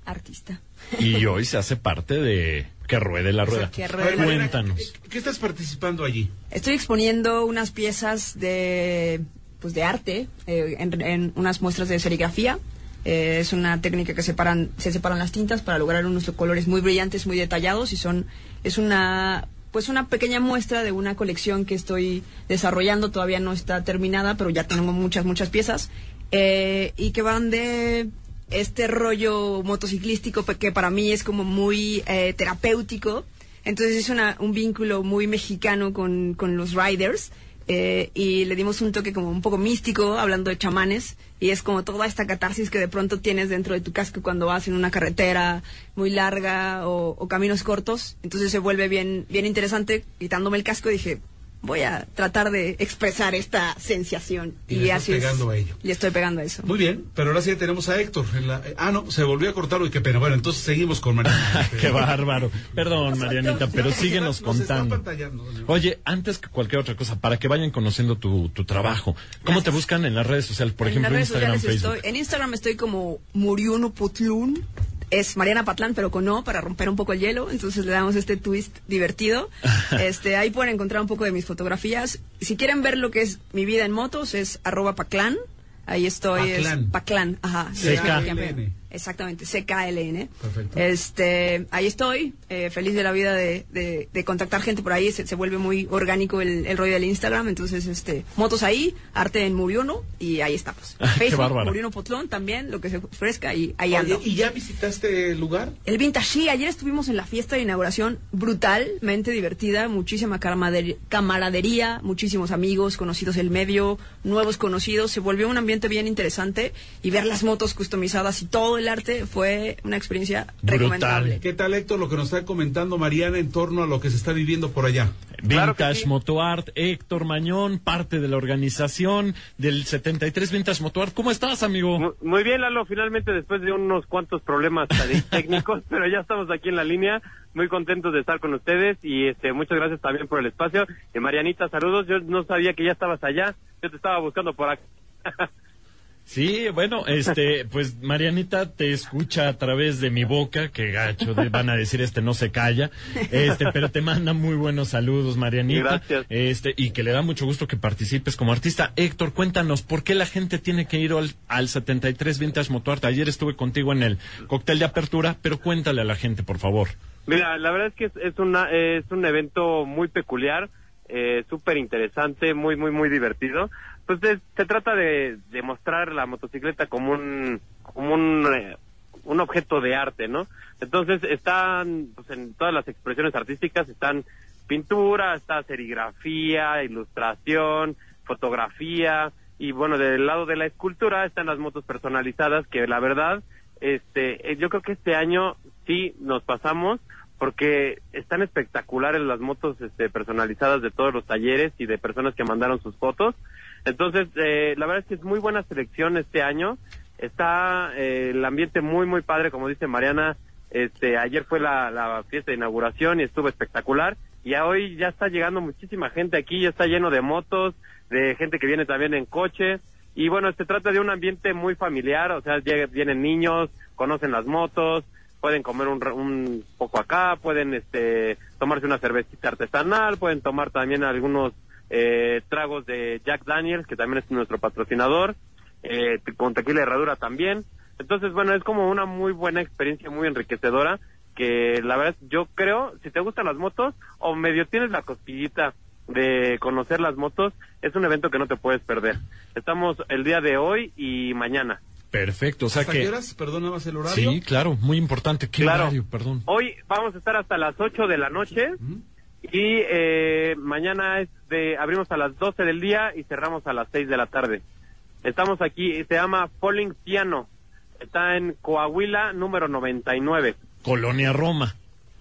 Artista. Y hoy se hace parte de Que Ruede la Rueda. Que ruede la rueda. Cuéntanos. ¿Qué estás participando allí? Estoy exponiendo unas piezas de, pues de arte eh, en, en unas muestras de serigrafía. Eh, es una técnica que separan, se separan las tintas para lograr unos colores muy brillantes, muy detallados y son es una pues una pequeña muestra de una colección que estoy desarrollando, todavía no está terminada, pero ya tengo muchas, muchas piezas, eh, y que van de este rollo motociclístico que para mí es como muy eh, terapéutico, entonces es una, un vínculo muy mexicano con, con los riders, eh, y le dimos un toque como un poco místico, hablando de chamanes, y es como toda esta catarsis que de pronto tienes dentro de tu casco cuando vas en una carretera muy larga o, o caminos cortos, entonces se vuelve bien, bien interesante, quitándome el casco dije, voy a tratar de expresar esta sensación. Y, le estás así es. pegando a ello. Y estoy pegando a eso. Muy bien, pero ahora sí ya tenemos a Héctor. en la- eh, ah, no, se volvió a cortar. Uy, qué pena. Bueno, entonces seguimos con Mariana. Qué bárbaro. Perdón, Marianita, pero síguenos contando. pantallando. Oye, antes que cualquier otra cosa, para que vayan conociendo tu, tu trabajo, ¿cómo te buscan en las redes sociales? Por en ejemplo, redes Instagram, Facebook. estoy, en Instagram estoy como Muriuno Putlun. Es Mariana Patlán, pero con no, para romper un poco el hielo. Entonces le damos este twist divertido. este, ahí pueden encontrar un poco de mis fotografías. Si quieren ver lo que es mi vida en motos, es arroba paclán. Ahí estoy. es Paclán. Paclán, ajá. CKLN. Exactamente, CKLN. Perfecto. Este, ahí estoy, eh, feliz de la vida de, de- de contactar gente por ahí, se, se vuelve muy orgánico el, el rollo del Instagram, entonces, este, motos ahí, arte en Muriono, y ahí estamos. Facebook. Muriono Potlón también, lo que se ofrezca, y ahí Oye, ando. ¿Y ya visitaste el lugar? El Vintage, sí, ayer estuvimos en la fiesta de inauguración brutalmente divertida, muchísima camarader- camaradería, muchísimos amigos, conocidos del medio, nuevos conocidos, se volvió un ambiente bien interesante y ver las motos customizadas y todo el el arte fue una experiencia recomendable. ¿Qué tal, Héctor, lo que nos está comentando Mariana en torno a lo que se está viviendo por allá? Vintage Moto Art, Héctor Mañón, parte de la organización del 73 Vintage Moto Art. ¿Cómo estás, amigo? Muy, muy bien, Lalo, finalmente después de unos cuantos problemas técnicos, pero ya estamos aquí en la línea, muy contentos de estar con ustedes y este muchas gracias también por el espacio. Y Marianita, saludos, yo no sabía que ya estabas allá, yo te estaba buscando por acá. Sí, bueno, este, pues Marianita te escucha a través de mi boca, que gacho, de- van a decir este no se calla, este, pero te manda muy buenos saludos, Marianita. Gracias. Este, y que le da mucho gusto que participes como artista. Héctor, cuéntanos, ¿por qué la gente tiene que ir al, al 73 Vintage Motoarte? Ayer estuve contigo en el cóctel de apertura, pero cuéntale a la gente, por favor. Mira, la verdad es que es, es una, es un evento muy peculiar, eh, súper interesante, muy, muy, muy divertido. Pues es- se trata de, de mostrar la motocicleta como un, como un, eh, un objeto de arte, ¿no? Entonces están, pues en todas las expresiones artísticas están pintura, está serigrafía, ilustración, fotografía, y bueno, del lado de la escultura están las motos personalizadas que la verdad, este, eh, yo creo que este año sí nos pasamos porque están espectaculares las motos este, personalizadas de todos los talleres y de personas que mandaron sus fotos. Entonces, eh, la verdad es que es muy buena selección este año. Está eh, el ambiente muy, muy padre, como dice Mariana. Este, ayer fue la, fiesta de inauguración y estuvo espectacular. Y hoy ya está llegando muchísima gente aquí, ya está lleno de motos, de gente que viene también en coche. Y bueno, se trata de un ambiente muy familiar, o sea, vienen niños, conocen las motos, pueden comer un, un poco acá, pueden este, tomarse una cervecita artesanal, pueden tomar también algunos eh, tragos de Jack Daniels, que también es nuestro patrocinador, eh, con tequila herradura también. Entonces, bueno, es como una muy buena experiencia, muy enriquecedora, que la verdad yo creo, si te gustan las motos o medio tienes la cosquillita de conocer las motos, es un evento que no te puedes perder. Estamos el día de hoy y mañana. Perfecto, o sea ¿Hasta que... qué horas? Perdón, nada más el horario. Sí, claro, muy importante. ¿Qué Claro. horario? Perdón. Hoy vamos a estar hasta las 8 de la noche y eh, mañana es de, abrimos a las 12 del día y cerramos a las 6 de la tarde. Estamos aquí, se llama Falling Piano. Está en Coahuila, número 99, Colonia Roma.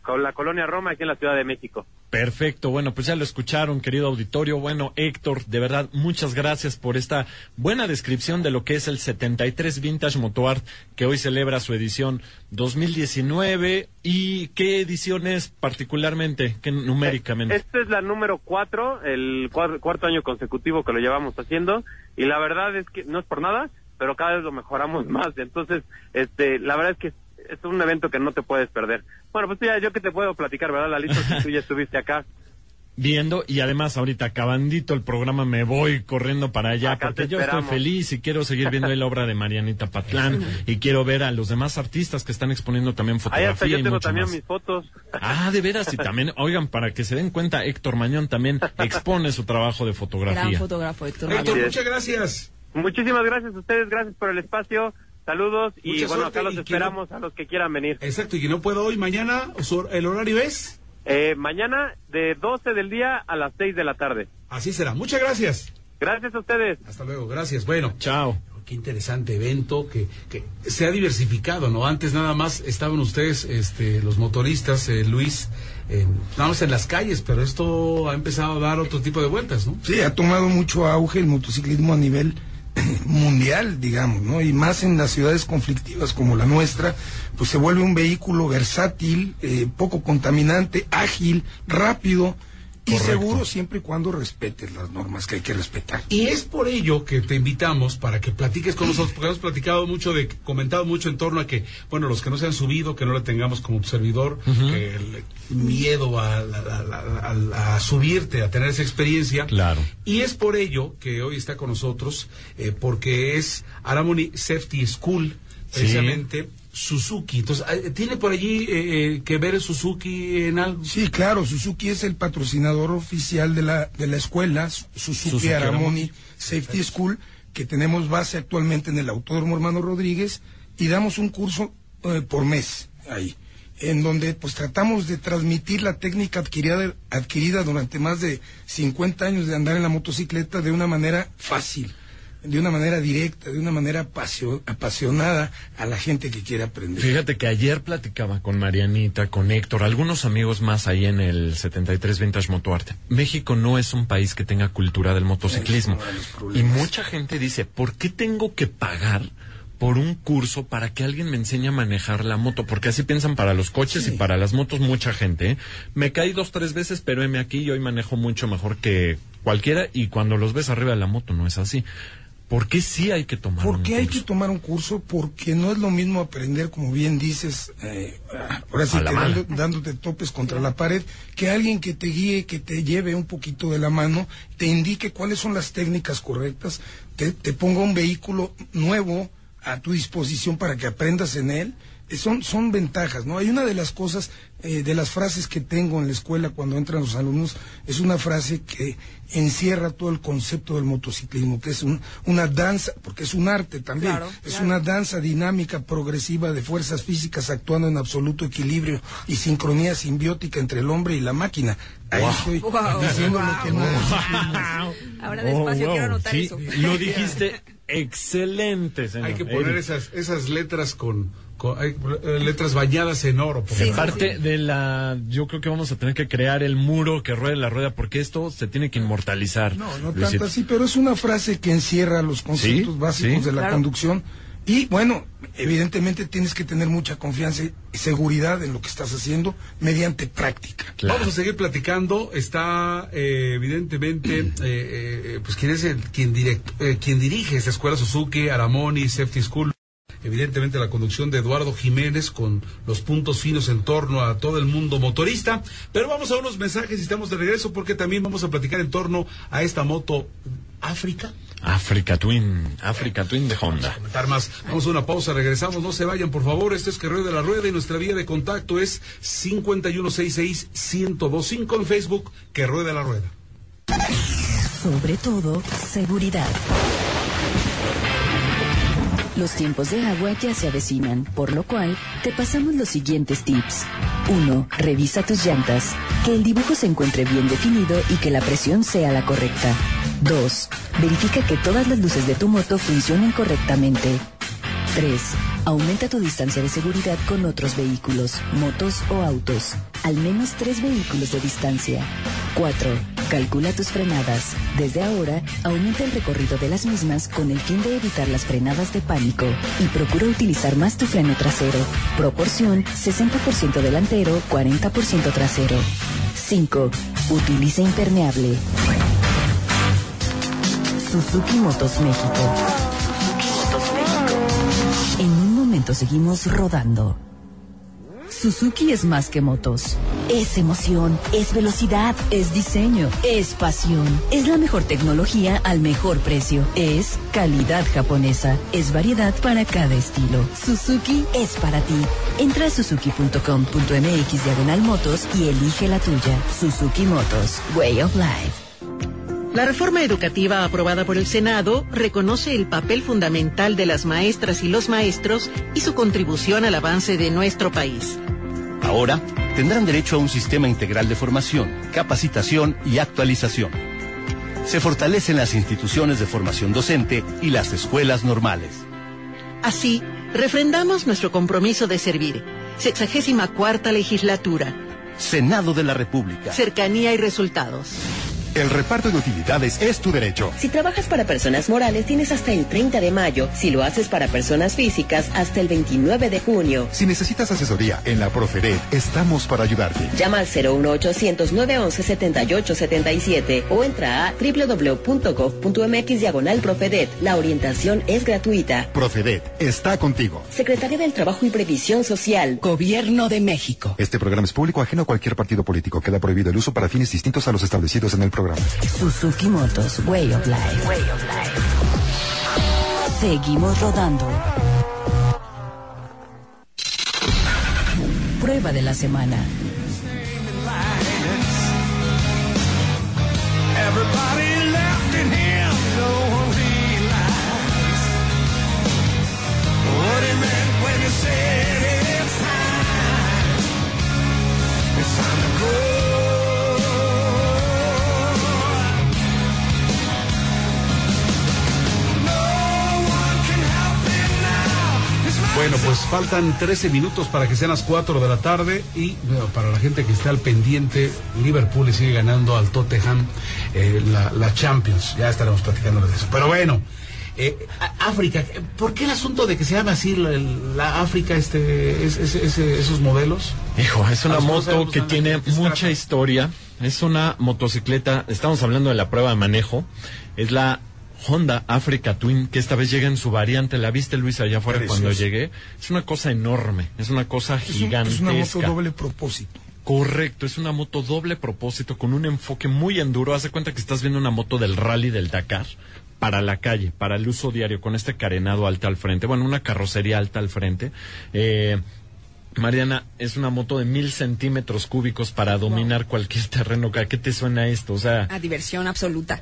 Con la colonia Roma, aquí en la Ciudad de México. Perfecto, bueno, pues ya lo escucharon, querido auditorio. Bueno, Héctor, de verdad, muchas gracias por esta buena descripción de lo que es el 73 Vintage Motoart, que hoy celebra su edición 2019. ¿Y qué edición es particularmente, qué numéricamente? Esta es la número 4, el cuar- cuarto año consecutivo que lo llevamos haciendo y la verdad es que no es por nada, pero cada vez lo mejoramos más. Entonces, este, la verdad es que es, un evento que no te puedes perder. Bueno, pues ya yo que te puedo platicar, ¿verdad, Lalito? Si tú ya estuviste acá. Viendo, y además ahorita acabandito el programa me voy corriendo para allá, Acá porque yo estoy feliz y quiero seguir viendo la obra de Marianita Patlán y quiero ver a los demás artistas que están exponiendo también Ahí fotografía hasta yo y tengo mucho también más. mis fotos. Ah, de veras, y también, oigan, para que se den cuenta, Héctor Mañón también expone su trabajo de fotografía. fotógrafo, Héctor Héctor, muchas gracias. Muchísimas gracias a ustedes, gracias por el espacio. Saludos y Mucha bueno, acá los esperamos a los que quieran venir. Exacto, y que no puedo hoy, mañana, su- el horario es. Eh, mañana de 12 del día a las 6 de la tarde. Así será. Muchas gracias. Gracias a ustedes. Hasta luego, gracias. Bueno, Chao. qué interesante evento que, que se ha diversificado, ¿no? Antes nada más estaban ustedes, este, los motoristas, eh, Luis, nada más en las calles, pero esto ha empezado a dar otro tipo de vueltas, ¿no? Sí, ha tomado mucho auge el motociclismo a nivel mundial, digamos, ¿no? Y más en las ciudades conflictivas como la nuestra, pues se vuelve un vehículo versátil, eh, poco contaminante, ágil, rápido y Correcto. seguro siempre y cuando respetes las normas que hay que respetar. Y es por ello que te invitamos para que platiques con nosotros, porque hemos platicado mucho, de, comentado mucho en torno a que, bueno, los que no se han subido, que no le tengamos como servidor, que el miedo a, a- a- a- a subirte, a tener esa experiencia. Claro. Y es por ello que hoy está con nosotros, eh, porque es Aramoni Safety School, Sí. Suzuki. Entonces, ¿tiene por allí eh, eh, que ver Suzuki en algo? Sí, claro, Suzuki es el patrocinador oficial de la, de la escuela, Su- Suzuki, Suzuki Aramoni Safety School, que tenemos base actualmente en el Autódromo Hermano Rodríguez, y damos un curso eh, por mes ahí, en donde pues tratamos de transmitir la técnica adquirida, adquirida durante más de 50 años de andar en la motocicleta de una manera fácil, de una manera directa, de una manera apasio- apasionada a la gente que quiere aprender. Fíjate que ayer platicaba con Marianita, con Héctor, algunos amigos más ahí en el 73 Vintage Motoarte. México no es un país que tenga cultura del motociclismo. Y mucha gente dice, ¿por qué tengo que pagar por un curso para que alguien me enseñe a manejar la moto? Porque así piensan para los coches y para las motos mucha gente. ¿eh? Me caí dos, tres veces, pero heme aquí y hoy manejo mucho mejor que cualquiera y cuando los ves arriba de la moto no es así. ¿Por qué sí hay que tomar ¿Por un qué hay curso? que tomar un curso? Porque no es lo mismo aprender, como bien dices, eh, ahora sí que dando- dándote topes contra la pared, que alguien que te guíe, que te lleve un poquito de la mano, te indique cuáles son las técnicas correctas, te, te ponga un vehículo nuevo a tu disposición para que aprendas en él. Eh, Son, son ventajas, ¿no? Hay una de las cosas, eh, de las frases que tengo en la escuela cuando entran los alumnos, es una frase que encierra todo el concepto del motociclismo, que es un- una danza, porque es un arte también, Claro, es claro. una danza dinámica, progresiva de fuerzas físicas actuando en absoluto equilibrio y sincronía simbiótica entre el hombre y la máquina. Ahí Wow. estoy Wow, diciendo lo que motociclismo Ahora Oh, despacio, wow, quiero anotar sí, eso. Lo dijiste excelente, señor. Hay que poner Eric. esas, esas letras con, con- hay, eh, letras bañadas en oro. por favor. Parte de la, yo creo que vamos a tener que crear el muro que ruede la rueda porque esto se tiene que inmortalizar. No, no Luisito. tanto así, pero es una frase que encierra los conceptos Sí, básicos sí. de la Claro. conducción. Y bueno, evidentemente tienes que tener mucha confianza y seguridad en lo que estás haciendo mediante práctica. Vamos a seguir platicando. Está eh, evidentemente, eh, eh, pues quien es el, quien, direct- eh, quien dirige esta escuela Suzuki, Aramoni, Safety School. Evidentemente la conducción de Eduardo Jiménez con los puntos finos en torno a todo el mundo motorista. Pero vamos a unos mensajes y estamos de regreso porque también vamos a platicar en torno a esta moto África. Africa Twin, Africa Twin de Honda. comentar más. Vamos a una pausa, regresamos, no se vayan, por favor. Este es que ruede la rueda y nuestra vía de contacto es 5166-1025 en Facebook, que ruede la rueda. Sobre todo, seguridad. Los tiempos de agua ya se avecinan, por lo cual te pasamos los siguientes tips. 1. Revisa tus llantas. Que el dibujo se encuentre bien definido y que la presión sea la correcta. 2. Verifica que todas las luces de tu moto funcionen correctamente. 3. Aumenta tu distancia de seguridad con otros vehículos, motos o autos. Al menos tres vehículos de distancia. 4. Calcula tus frenadas. Desde ahora, aumenta el recorrido de las mismas con el fin de evitar las frenadas de pánico. Y procura utilizar más tu freno trasero. Proporción 60% delantero, 40% trasero. 5. Utiliza impermeable. Suzuki Motos México. En un momento seguimos rodando. Suzuki es más que motos. Es emoción, es velocidad, es diseño, es pasión. Es la mejor tecnología al mejor precio. Es calidad japonesa. Es variedad para cada estilo. Suzuki es para ti. Entra a suzuki.com.mx diagonal motos y elige la tuya. Suzuki Motos, Way of Life. La reforma educativa aprobada por el Senado reconoce el papel fundamental de las maestras y los maestros y su contribución al avance de nuestro país. Ahora tendrán derecho a un sistema integral de formación, capacitación y actualización. Se fortalecen las instituciones de formación docente y las escuelas normales. Así, refrendamos nuestro compromiso de servir. Sexagésima cuarta legislatura. Senado de la República. Cercanía y resultados. El reparto de utilidades es tu derecho. Si trabajas para personas morales, tienes hasta el 30 de mayo. Si lo haces para personas físicas, hasta el 29 de junio. Si necesitas asesoría en la Profedet, estamos para ayudarte. Llama al 01800-911-7877 o entra a www.gov.mx diagonal Profedet. La orientación es gratuita. Profedet está contigo. Secretaría del Trabajo y Previsión Social. Gobierno de México. Este programa es público ajeno a cualquier partido político. Queda prohibido el uso para fines distintos a los establecidos en el programa. Suzuki Motos, Way of Life. Seguimos rodando. Prueba de la semana. Everybody left in him, no one realized what he meant when he said Bueno, pues faltan 13 minutos para que sean las 4 de la tarde y bueno, para la gente que está al pendiente, Liverpool le sigue ganando al Tottenham eh, la, la Champions. Ya estaremos platicando de eso. Pero bueno, eh, África, ¿por qué el asunto de que se llame así la, la África, este, es- esos modelos? Hijo, es una moto que tiene ¿de qué se mucha trata? historia. Es una motocicleta, estamos hablando de la prueba de manejo. Es la Honda Africa Twin, que esta vez llega en su variante. ¿La viste, Luis, allá afuera cuando llegué? Es una cosa enorme, es una cosa Es, un- gigantesca. es una moto doble propósito. Correcto, es una moto doble propósito con un enfoque muy enduro. Haz de cuenta que estás viendo una moto del rally del Dakar para la calle, para el uso diario, con este carenado alta al frente. Bueno, una carrocería alta al frente. Eh, Mariana, es una moto de mil centímetros cúbicos para dominar cualquier terreno. ¿A qué te suena esto? O sea, A diversión absoluta.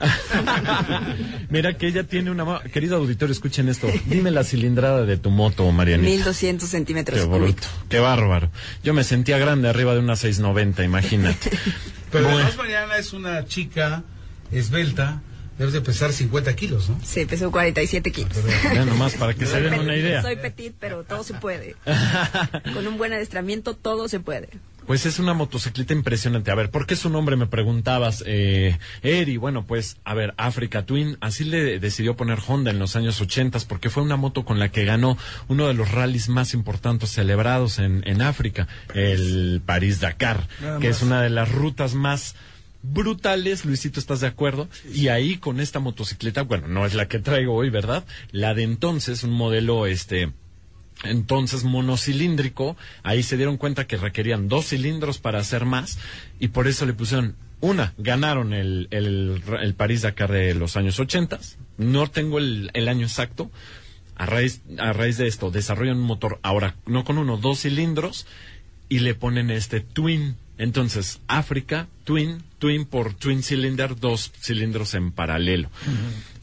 mira que ella tiene una... Querido auditorio, escuchen esto. Dime la cilindrada de tu moto, Marianita. 1200 centímetros Qué bruto, qué bárbaro. Yo me sentía grande arriba de una 690, imagínate. Pero Bueno. además Mariana es una chica esbelta, debes de pesar 50 kilos, ¿no? Sí, pesó 47 kilos. Ya nomás para que se den una idea. Soy petit, pero todo se puede. Con un buen adiestramiento todo se puede. Pues es una motocicleta impresionante. A ver, ¿por qué su nombre me preguntabas, eh, Eri? Bueno, pues, a ver, Africa Twin, así le decidió poner Honda en los años 80 porque fue una moto con la que ganó uno de los rallies más importantes celebrados en, en África, el París-Dakar, que es una de las rutas más brutales, Luisito, ¿estás de acuerdo? Y ahí con esta motocicleta, bueno, no es la que traigo hoy, ¿verdad? La de entonces, un modelo, este, entonces monocilíndrico, ahí se dieron cuenta que requerían dos cilindros para hacer más y por eso le pusieron una, ganaron el, el, el París Dakar de los años 80, no tengo el, el año exacto, a raíz, a raíz de esto desarrollan un motor ahora no con uno, dos cilindros y le ponen este Twin. Entonces, África, Twin, Twin por Twin Cylinder, dos cilindros en paralelo.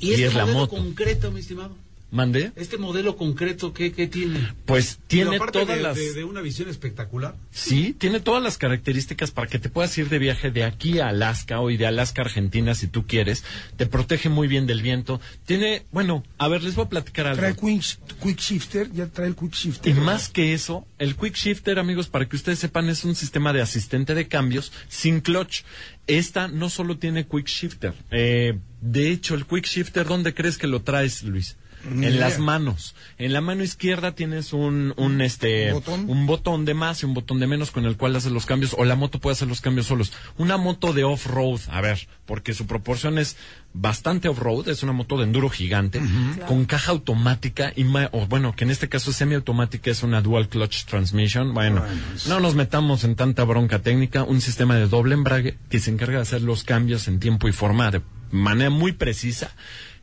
Y, este es la moto. concreto, mi estimado. ¿Mandé? Este modelo concreto, ¿qué, qué tiene? Pues tiene aparte todas de, las... de- de una visión espectacular. Sí, tiene todas las características para que te puedas ir de viaje de aquí a Alaska o de Alaska a Argentina si tú quieres. Te protege muy bien del viento. Tiene, bueno, a ver, les voy a platicar algo. Trae quick, quick shifter, ya trae el quick shifter. Y más que eso, el Quick Shifter, amigos, para que ustedes sepan, es un sistema de asistente de cambios sin clutch. Esta no solo tiene Quick Shifter. eh, de hecho, el Quick Shifter, ¿dónde crees que lo traes, Luis? Ni en idea. las manos. En la mano izquierda tienes un, un este ¿Botón? un botón de más y un botón de menos con el cual haces los cambios o la moto puede hacer los cambios solos. Una moto de off-road, a ver, porque su proporción es bastante off-road, es una moto de enduro gigante con caja automática y ma- o bueno, que en este caso es semiautomática, es una dual clutch transmission. Bueno, no nos metamos en tanta bronca técnica, un sistema de doble embrague que se encarga de hacer los cambios en tiempo y forma de manera muy precisa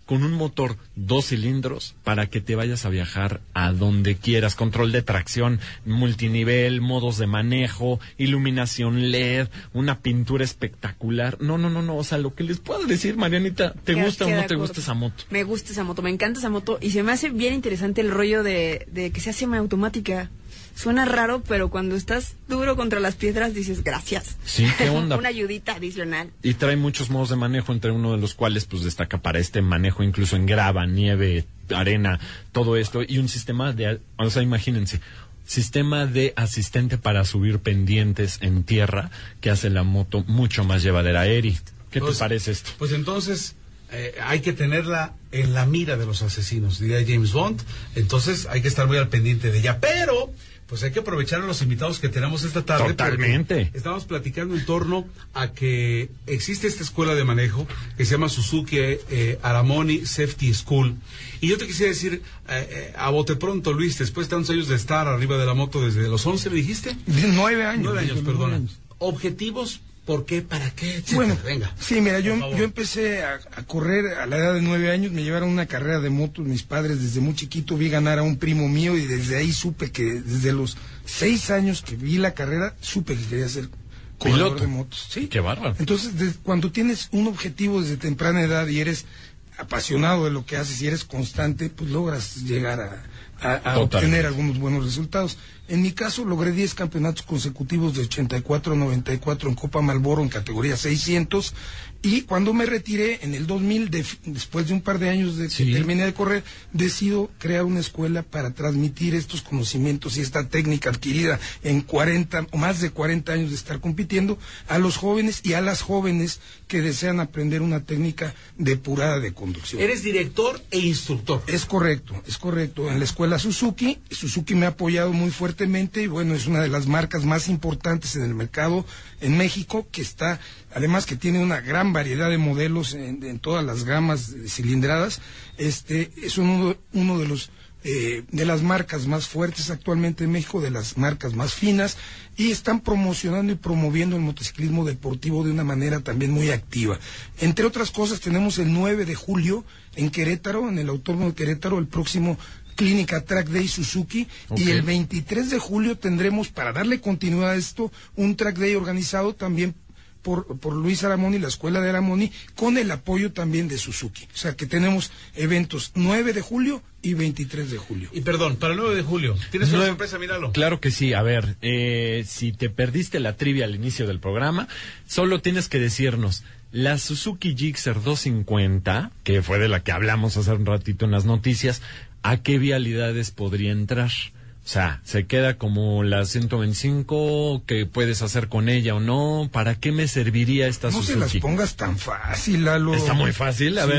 con un motor dos cilindros para que te vayas a viajar a donde quieras. Control de tracción, multinivel, modos de manejo, iluminación LED, una pintura espectacular. No, no, no, no. O sea, lo que les puedo decir, Marianita, ¿te Queda- gusta o no te gusta esa moto? Me gusta esa moto, me encanta esa moto y se me hace bien interesante el rollo de, de que sea semiautomática. Suena raro, pero cuando estás duro contra las piedras dices gracias. Sí, ¿qué onda? Una ayudita adicional. Y trae muchos modos de manejo, entre uno de los cuales pues destaca para este manejo incluso en grava, nieve, arena, todo esto. Y un sistema de, o sea, imagínense, sistema de asistente para subir pendientes en tierra que hace la moto mucho más llevadera. Eri, ¿qué Pues- te parece esto? Pues entonces eh, hay que tenerla en la mira de los asesinos, diría James Bond. Entonces hay que estar muy al pendiente de ella. Pero, pues hay que aprovechar a los invitados que tenemos esta tarde. Totalmente. Estamos platicando en torno a que existe esta escuela de manejo que se llama Suzuki eh, Aramoni Safety School. Y yo te quisiera decir, eh, eh, a bote pronto, Luis, después de tantos años de estar arriba de la moto desde los 11, ¿me dijiste? De nueve años. Nueve desde años, los perdona. Objetivos, ¿por qué? ¿Para qué? etcétera. Bueno, venga. sí, mira, yo, favor. yo empecé a, a correr a la edad de nueve años, me llevaron una carrera de motos, mis padres desde muy chiquito vi ganar a un primo mío y desde ahí supe que desde los seis años que vi la carrera, supe que quería ser corredor Piloto. de motos. Sí. Qué bárbaro. Entonces, de- cuando tienes un objetivo desde temprana edad y eres apasionado de lo que haces y eres constante, pues logras llegar a, a, obtener algunos buenos resultados. En mi caso logré 10 campeonatos consecutivos de 84 a 94 en Copa Malboro en categoría 600 y cuando me retiré en el 2000, de- después de un par de años de que terminé de correr, decido crear una escuela para transmitir estos conocimientos y esta técnica adquirida en 40 o más de 40 años de estar compitiendo a los jóvenes y a las jóvenes que desean aprender una técnica depurada de conducción. Eres director e instructor. Es correcto, es correcto. En la escuela Suzuki, Suzuki me ha apoyado muy fuertemente y bueno, es una de las marcas más importantes en el mercado en México que está, además que tiene una gran variedad de modelos en, en todas las gamas cilindradas. Este es uno, uno de los eh, de las marcas más fuertes actualmente en México, de las marcas más finas, y están promocionando y promoviendo el motociclismo deportivo de una manera también muy activa. Entre otras cosas, tenemos el 9 de julio en Querétaro, en el Autódromo de Querétaro, el próximo Clínica Track Day Suzuki, y el 23 de julio tendremos, para darle continuidad a esto, un Track Day organizado también por, por Luis Aramoni, la Escuela de Aramoni, con el apoyo también de Suzuki. O sea que tenemos eventos 9 de julio y 23 de julio. Y perdón, para el 9 de julio. ¿Tienes una Nueve- sorpresa? Míralo. Claro que sí. A ver, eh, si te perdiste la trivia al inicio del programa, solo tienes que decirnos, la Suzuki Gixxer 250, que fue de la que hablamos hace un ratito en las noticias, ¿a qué vialidades podría entrar? O sea, ¿se queda como la 125? ¿Qué puedes hacer con ella o no? ¿Para qué me serviría esta No se Suzuki? las pongas tan fácil, Lalo. Está muy fácil, a Sí.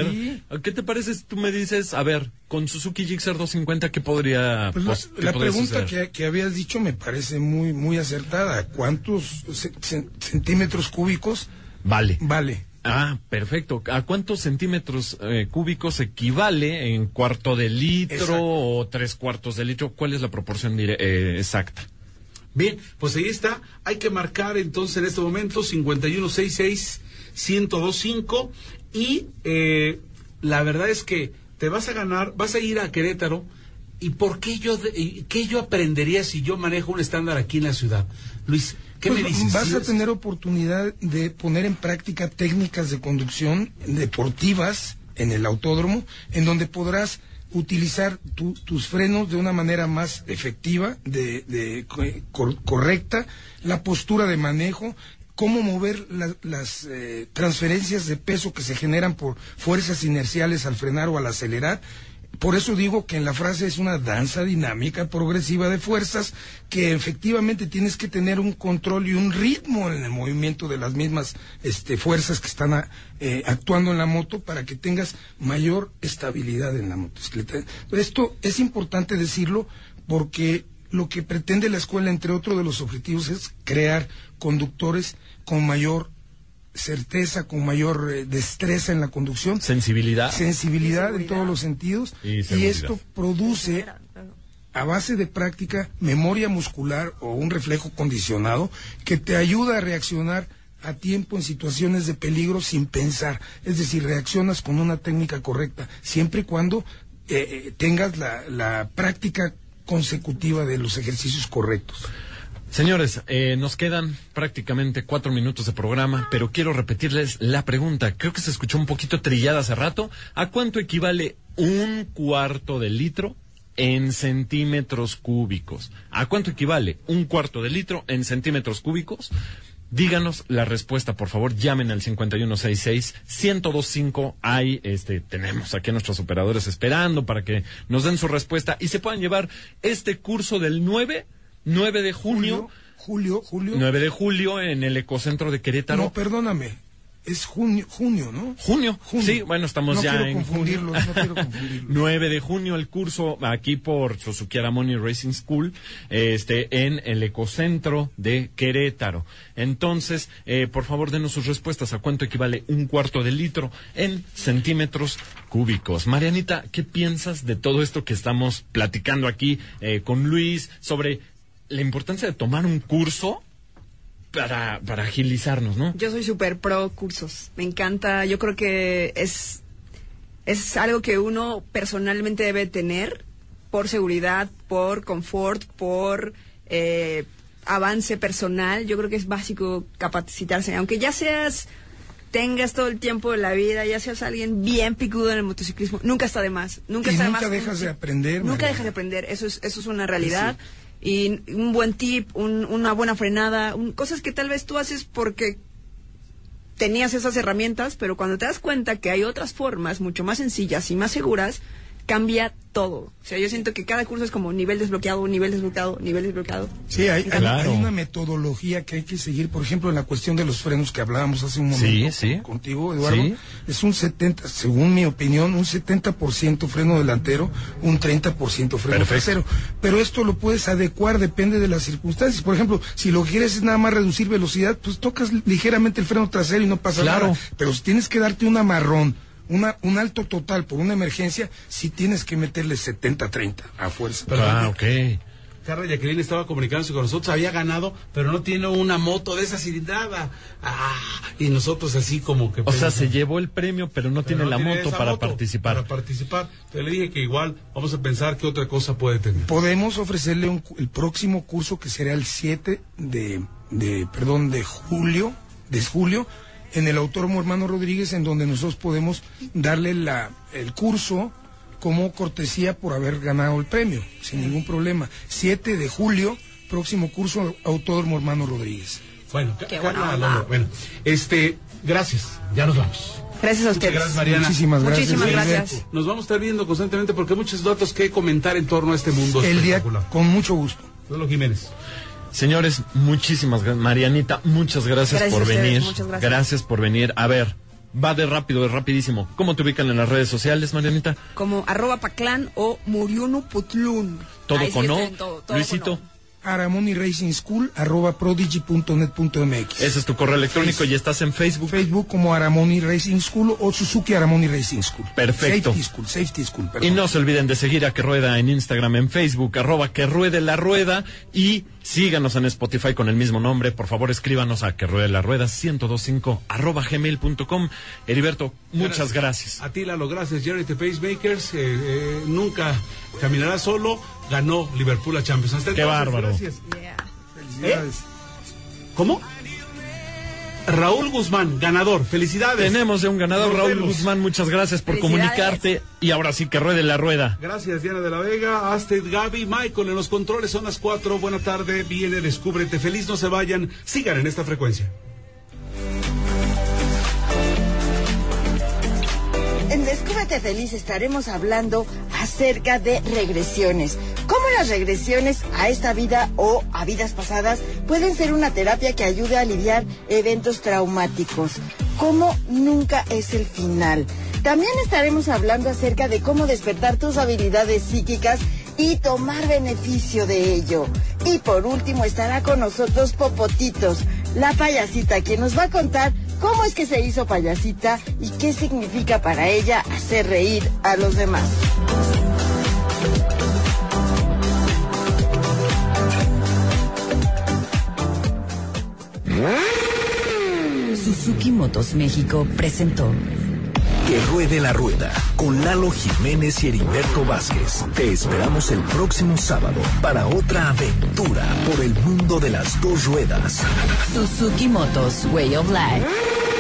ver. ¿Qué te parece si tú me dices, a ver, con Suzuki Gixxer 250, qué podría Pues qué la podría pregunta que, que habías dicho me parece muy muy acertada. ¿Cuántos ce- ce- centímetros cúbicos Vale. vale? Ah, perfecto. ¿A cuántos centímetros eh, cúbicos equivale en cuarto de litro Exacto. o tres cuartos de litro? ¿Cuál es la proporción eh, exacta? Bien, pues ahí está. Hay que marcar entonces en este momento 5166-1025 y eh, la verdad es que te vas a ganar, vas a ir a Querétaro y ¿por qué yo, qué yo aprendería si yo manejo un estándar aquí en la ciudad? Luis, ¿qué Pues me dices? Vas a tener oportunidad de poner en práctica técnicas de conducción deportivas en el autódromo, en donde podrás utilizar tu- tus frenos de una manera más efectiva, de, de cor- correcta, la postura de manejo, cómo mover la- las eh, transferencias de peso que se generan por fuerzas inerciales al frenar o al acelerar. Por eso digo que en la frase es una danza dinámica progresiva de fuerzas que efectivamente tienes que tener un control y un ritmo en el movimiento de las mismas este, fuerzas que están eh, actuando en la moto para que tengas mayor estabilidad en la motocicleta. Esto es importante decirlo porque lo que pretende la escuela, entre otros de los objetivos, es crear conductores con mayor certeza, con mayor eh, destreza en la conducción. Sensibilidad. Sensibilidad en todos los sentidos. Y esto produce, a base de práctica, memoria muscular o un reflejo condicionado que te ayuda a reaccionar a tiempo en situaciones de peligro sin pensar. Es decir, reaccionas con una técnica correcta, siempre y cuando eh, eh, tengas la, la práctica consecutiva de los ejercicios correctos. Señores, eh, nos quedan prácticamente cuatro minutos de programa, pero quiero repetirles la pregunta. Creo que se escuchó un poquito trillada hace rato. ¿A cuánto equivale un cuarto de litro en centímetros cúbicos? ¿A cuánto equivale un cuarto de litro en centímetros cúbicos? Díganos la respuesta, por favor. Llamen al 5166-1025. Ahí este, tenemos aquí a nuestros operadores esperando para que nos den su respuesta y se puedan llevar este curso del 9, 9 de junio. Julio, julio. 9 de julio en el Ecocentro de Querétaro. No, perdóname. Es junio, junio ¿no? Junio. Sí, bueno, estamos no ya quiero en confundirlos, junio. no quiero confundirlos. 9 de junio el curso aquí por Suzuki Aramoni Racing School, este, en el Ecocentro de Querétaro. Entonces, eh, por favor, denos sus respuestas. ¿A cuánto equivale un cuarto de litro en centímetros cúbicos? Marianita, ¿qué piensas de todo esto que estamos platicando aquí eh, con Luis sobre la importancia de tomar un curso para, para agilizarnos, ¿no? Yo soy súper pro cursos. Me encanta. Yo creo que es, es algo que uno personalmente debe tener por seguridad, por confort, por eh, avance personal. Yo creo que es básico capacitarse. Aunque ya seas tengas todo el tiempo de la vida, ya seas alguien bien picudo en el motociclismo, nunca está de más. Nunca Y está de nunca más. dejas de aprender, Nunca dejas de aprender, eso es, eso es una realidad. Y un buen tip, un- una buena frenada, un- cosas que tal vez tú haces porque tenías esas herramientas, pero cuando te das cuenta que hay otras formas mucho más sencillas y más seguras, cambia todo. O sea, yo siento que cada curso es como nivel desbloqueado, nivel desbloqueado, nivel desbloqueado. Sí, hay, Claro. hay una metodología que hay que seguir, por ejemplo, en la cuestión de los frenos que hablábamos hace un Sí, momento sí. contigo, Eduardo. Sí. Es un 70, según mi opinión, un 70% freno delantero, un 30% freno Perfecto. trasero. Pero esto lo puedes adecuar, depende de las circunstancias. Por ejemplo, si lo que quieres es nada más reducir velocidad, pues tocas ligeramente el freno trasero y no pasa Claro. nada. Pero si tienes que darte un amarrón, una, un alto total por una emergencia, sí tienes que meterle 70-30 a fuerza. Ah, ok. Carla Jacqueline estaba comunicándose con nosotros, había ganado, pero no tiene una moto de esa cilindrada. Ah, y nosotros así como que... O sea, se llevó el premio, pero no Pero tiene no la moto esa para moto participar. Para participar. Te le dije que igual vamos a pensar qué otra cosa puede tener. podemos ofrecerle un cu- el próximo curso que será el 7 de, de perdón de julio de julio en el Autódromo Hermano Rodríguez en donde nosotros podemos darle la, el curso como cortesía por haber ganado el premio sin ningún problema 7 de julio próximo curso Autódromo Hermano Rodríguez Bueno, Qué buena onda. Lolo, bueno, este, gracias, ya nos vamos. Gracias a Muchas ustedes. gracias, Mariana. Muchísimas gracias, Muchísimas gracias. Nos vamos a estar viendo constantemente porque hay muchos datos que comentar en torno a este mundo el día espectacular. con mucho gusto Lolo Jiménez. Señores, muchísimas gracias. Marianita, muchas gracias, Gracias por a ustedes, venir. muchas gracias. por venir. A ver, va de rápido, de rapidísimo. ¿Cómo te ubican en las redes sociales, Marianita? Como arroba paclán o muriunu putlun. Todo Ahí con O. en todo, todo Luisito, con O. Aramoni Racing School arroba prodigy.net.mx ese es tu correo electrónico y estás en Facebook. Facebook como Aramoni Racing School o Suzuki Aramoni Racing School. Perfecto. Safety School, Safety School, Y perdón. no se olviden de seguir a Que Rueda en Instagram, en Facebook, arroba Que Ruede la Rueda. Y síganos en Spotify con el mismo nombre. Por favor, escríbanos a Que Ruede la Rueda 1025 arroba gmail.com. Heriberto, muchas gracias. A ti, Lalo, gracias. Jerry the Pacemakers, eh, eh, nunca caminará solo, ganó Liverpool a Champions. Hasta Qué entonces, bárbaro. Gracias. Felicidades. ¿Cómo? Raúl Guzmán, ganador. Felicidades. Tenemos de un ganador, Nos Raúl vemos. Guzmán. Muchas gracias por comunicarte. Y ahora sí, Que Ruede la Rueda. Gracias, Diana de la Vega, Astrid, Gaby, Michael en los controles. Son las cuatro. Buena tarde. Viene, descúbrete. Feliz, no se vayan. Sigan en esta frecuencia. En Descúbrete Feliz estaremos hablando acerca de regresiones. Cómo las regresiones a esta vida o a vidas pasadas pueden ser una terapia que ayude a aliviar eventos traumáticos. Cómo nunca es el final. También estaremos hablando acerca de cómo despertar tus habilidades psíquicas y tomar beneficio de ello. Y por último estará con nosotros Popotitos, la payasita, quien nos va a contar cómo es que se hizo payasita y qué significa para ella hacer reír a los demás. Suzuki Motos México presentó Que ruede la rueda con Lalo Jiménez y Heriberto Vázquez. Te esperamos el próximo sábado para otra aventura por el mundo de las dos ruedas. Suzuki Motos Way of Life.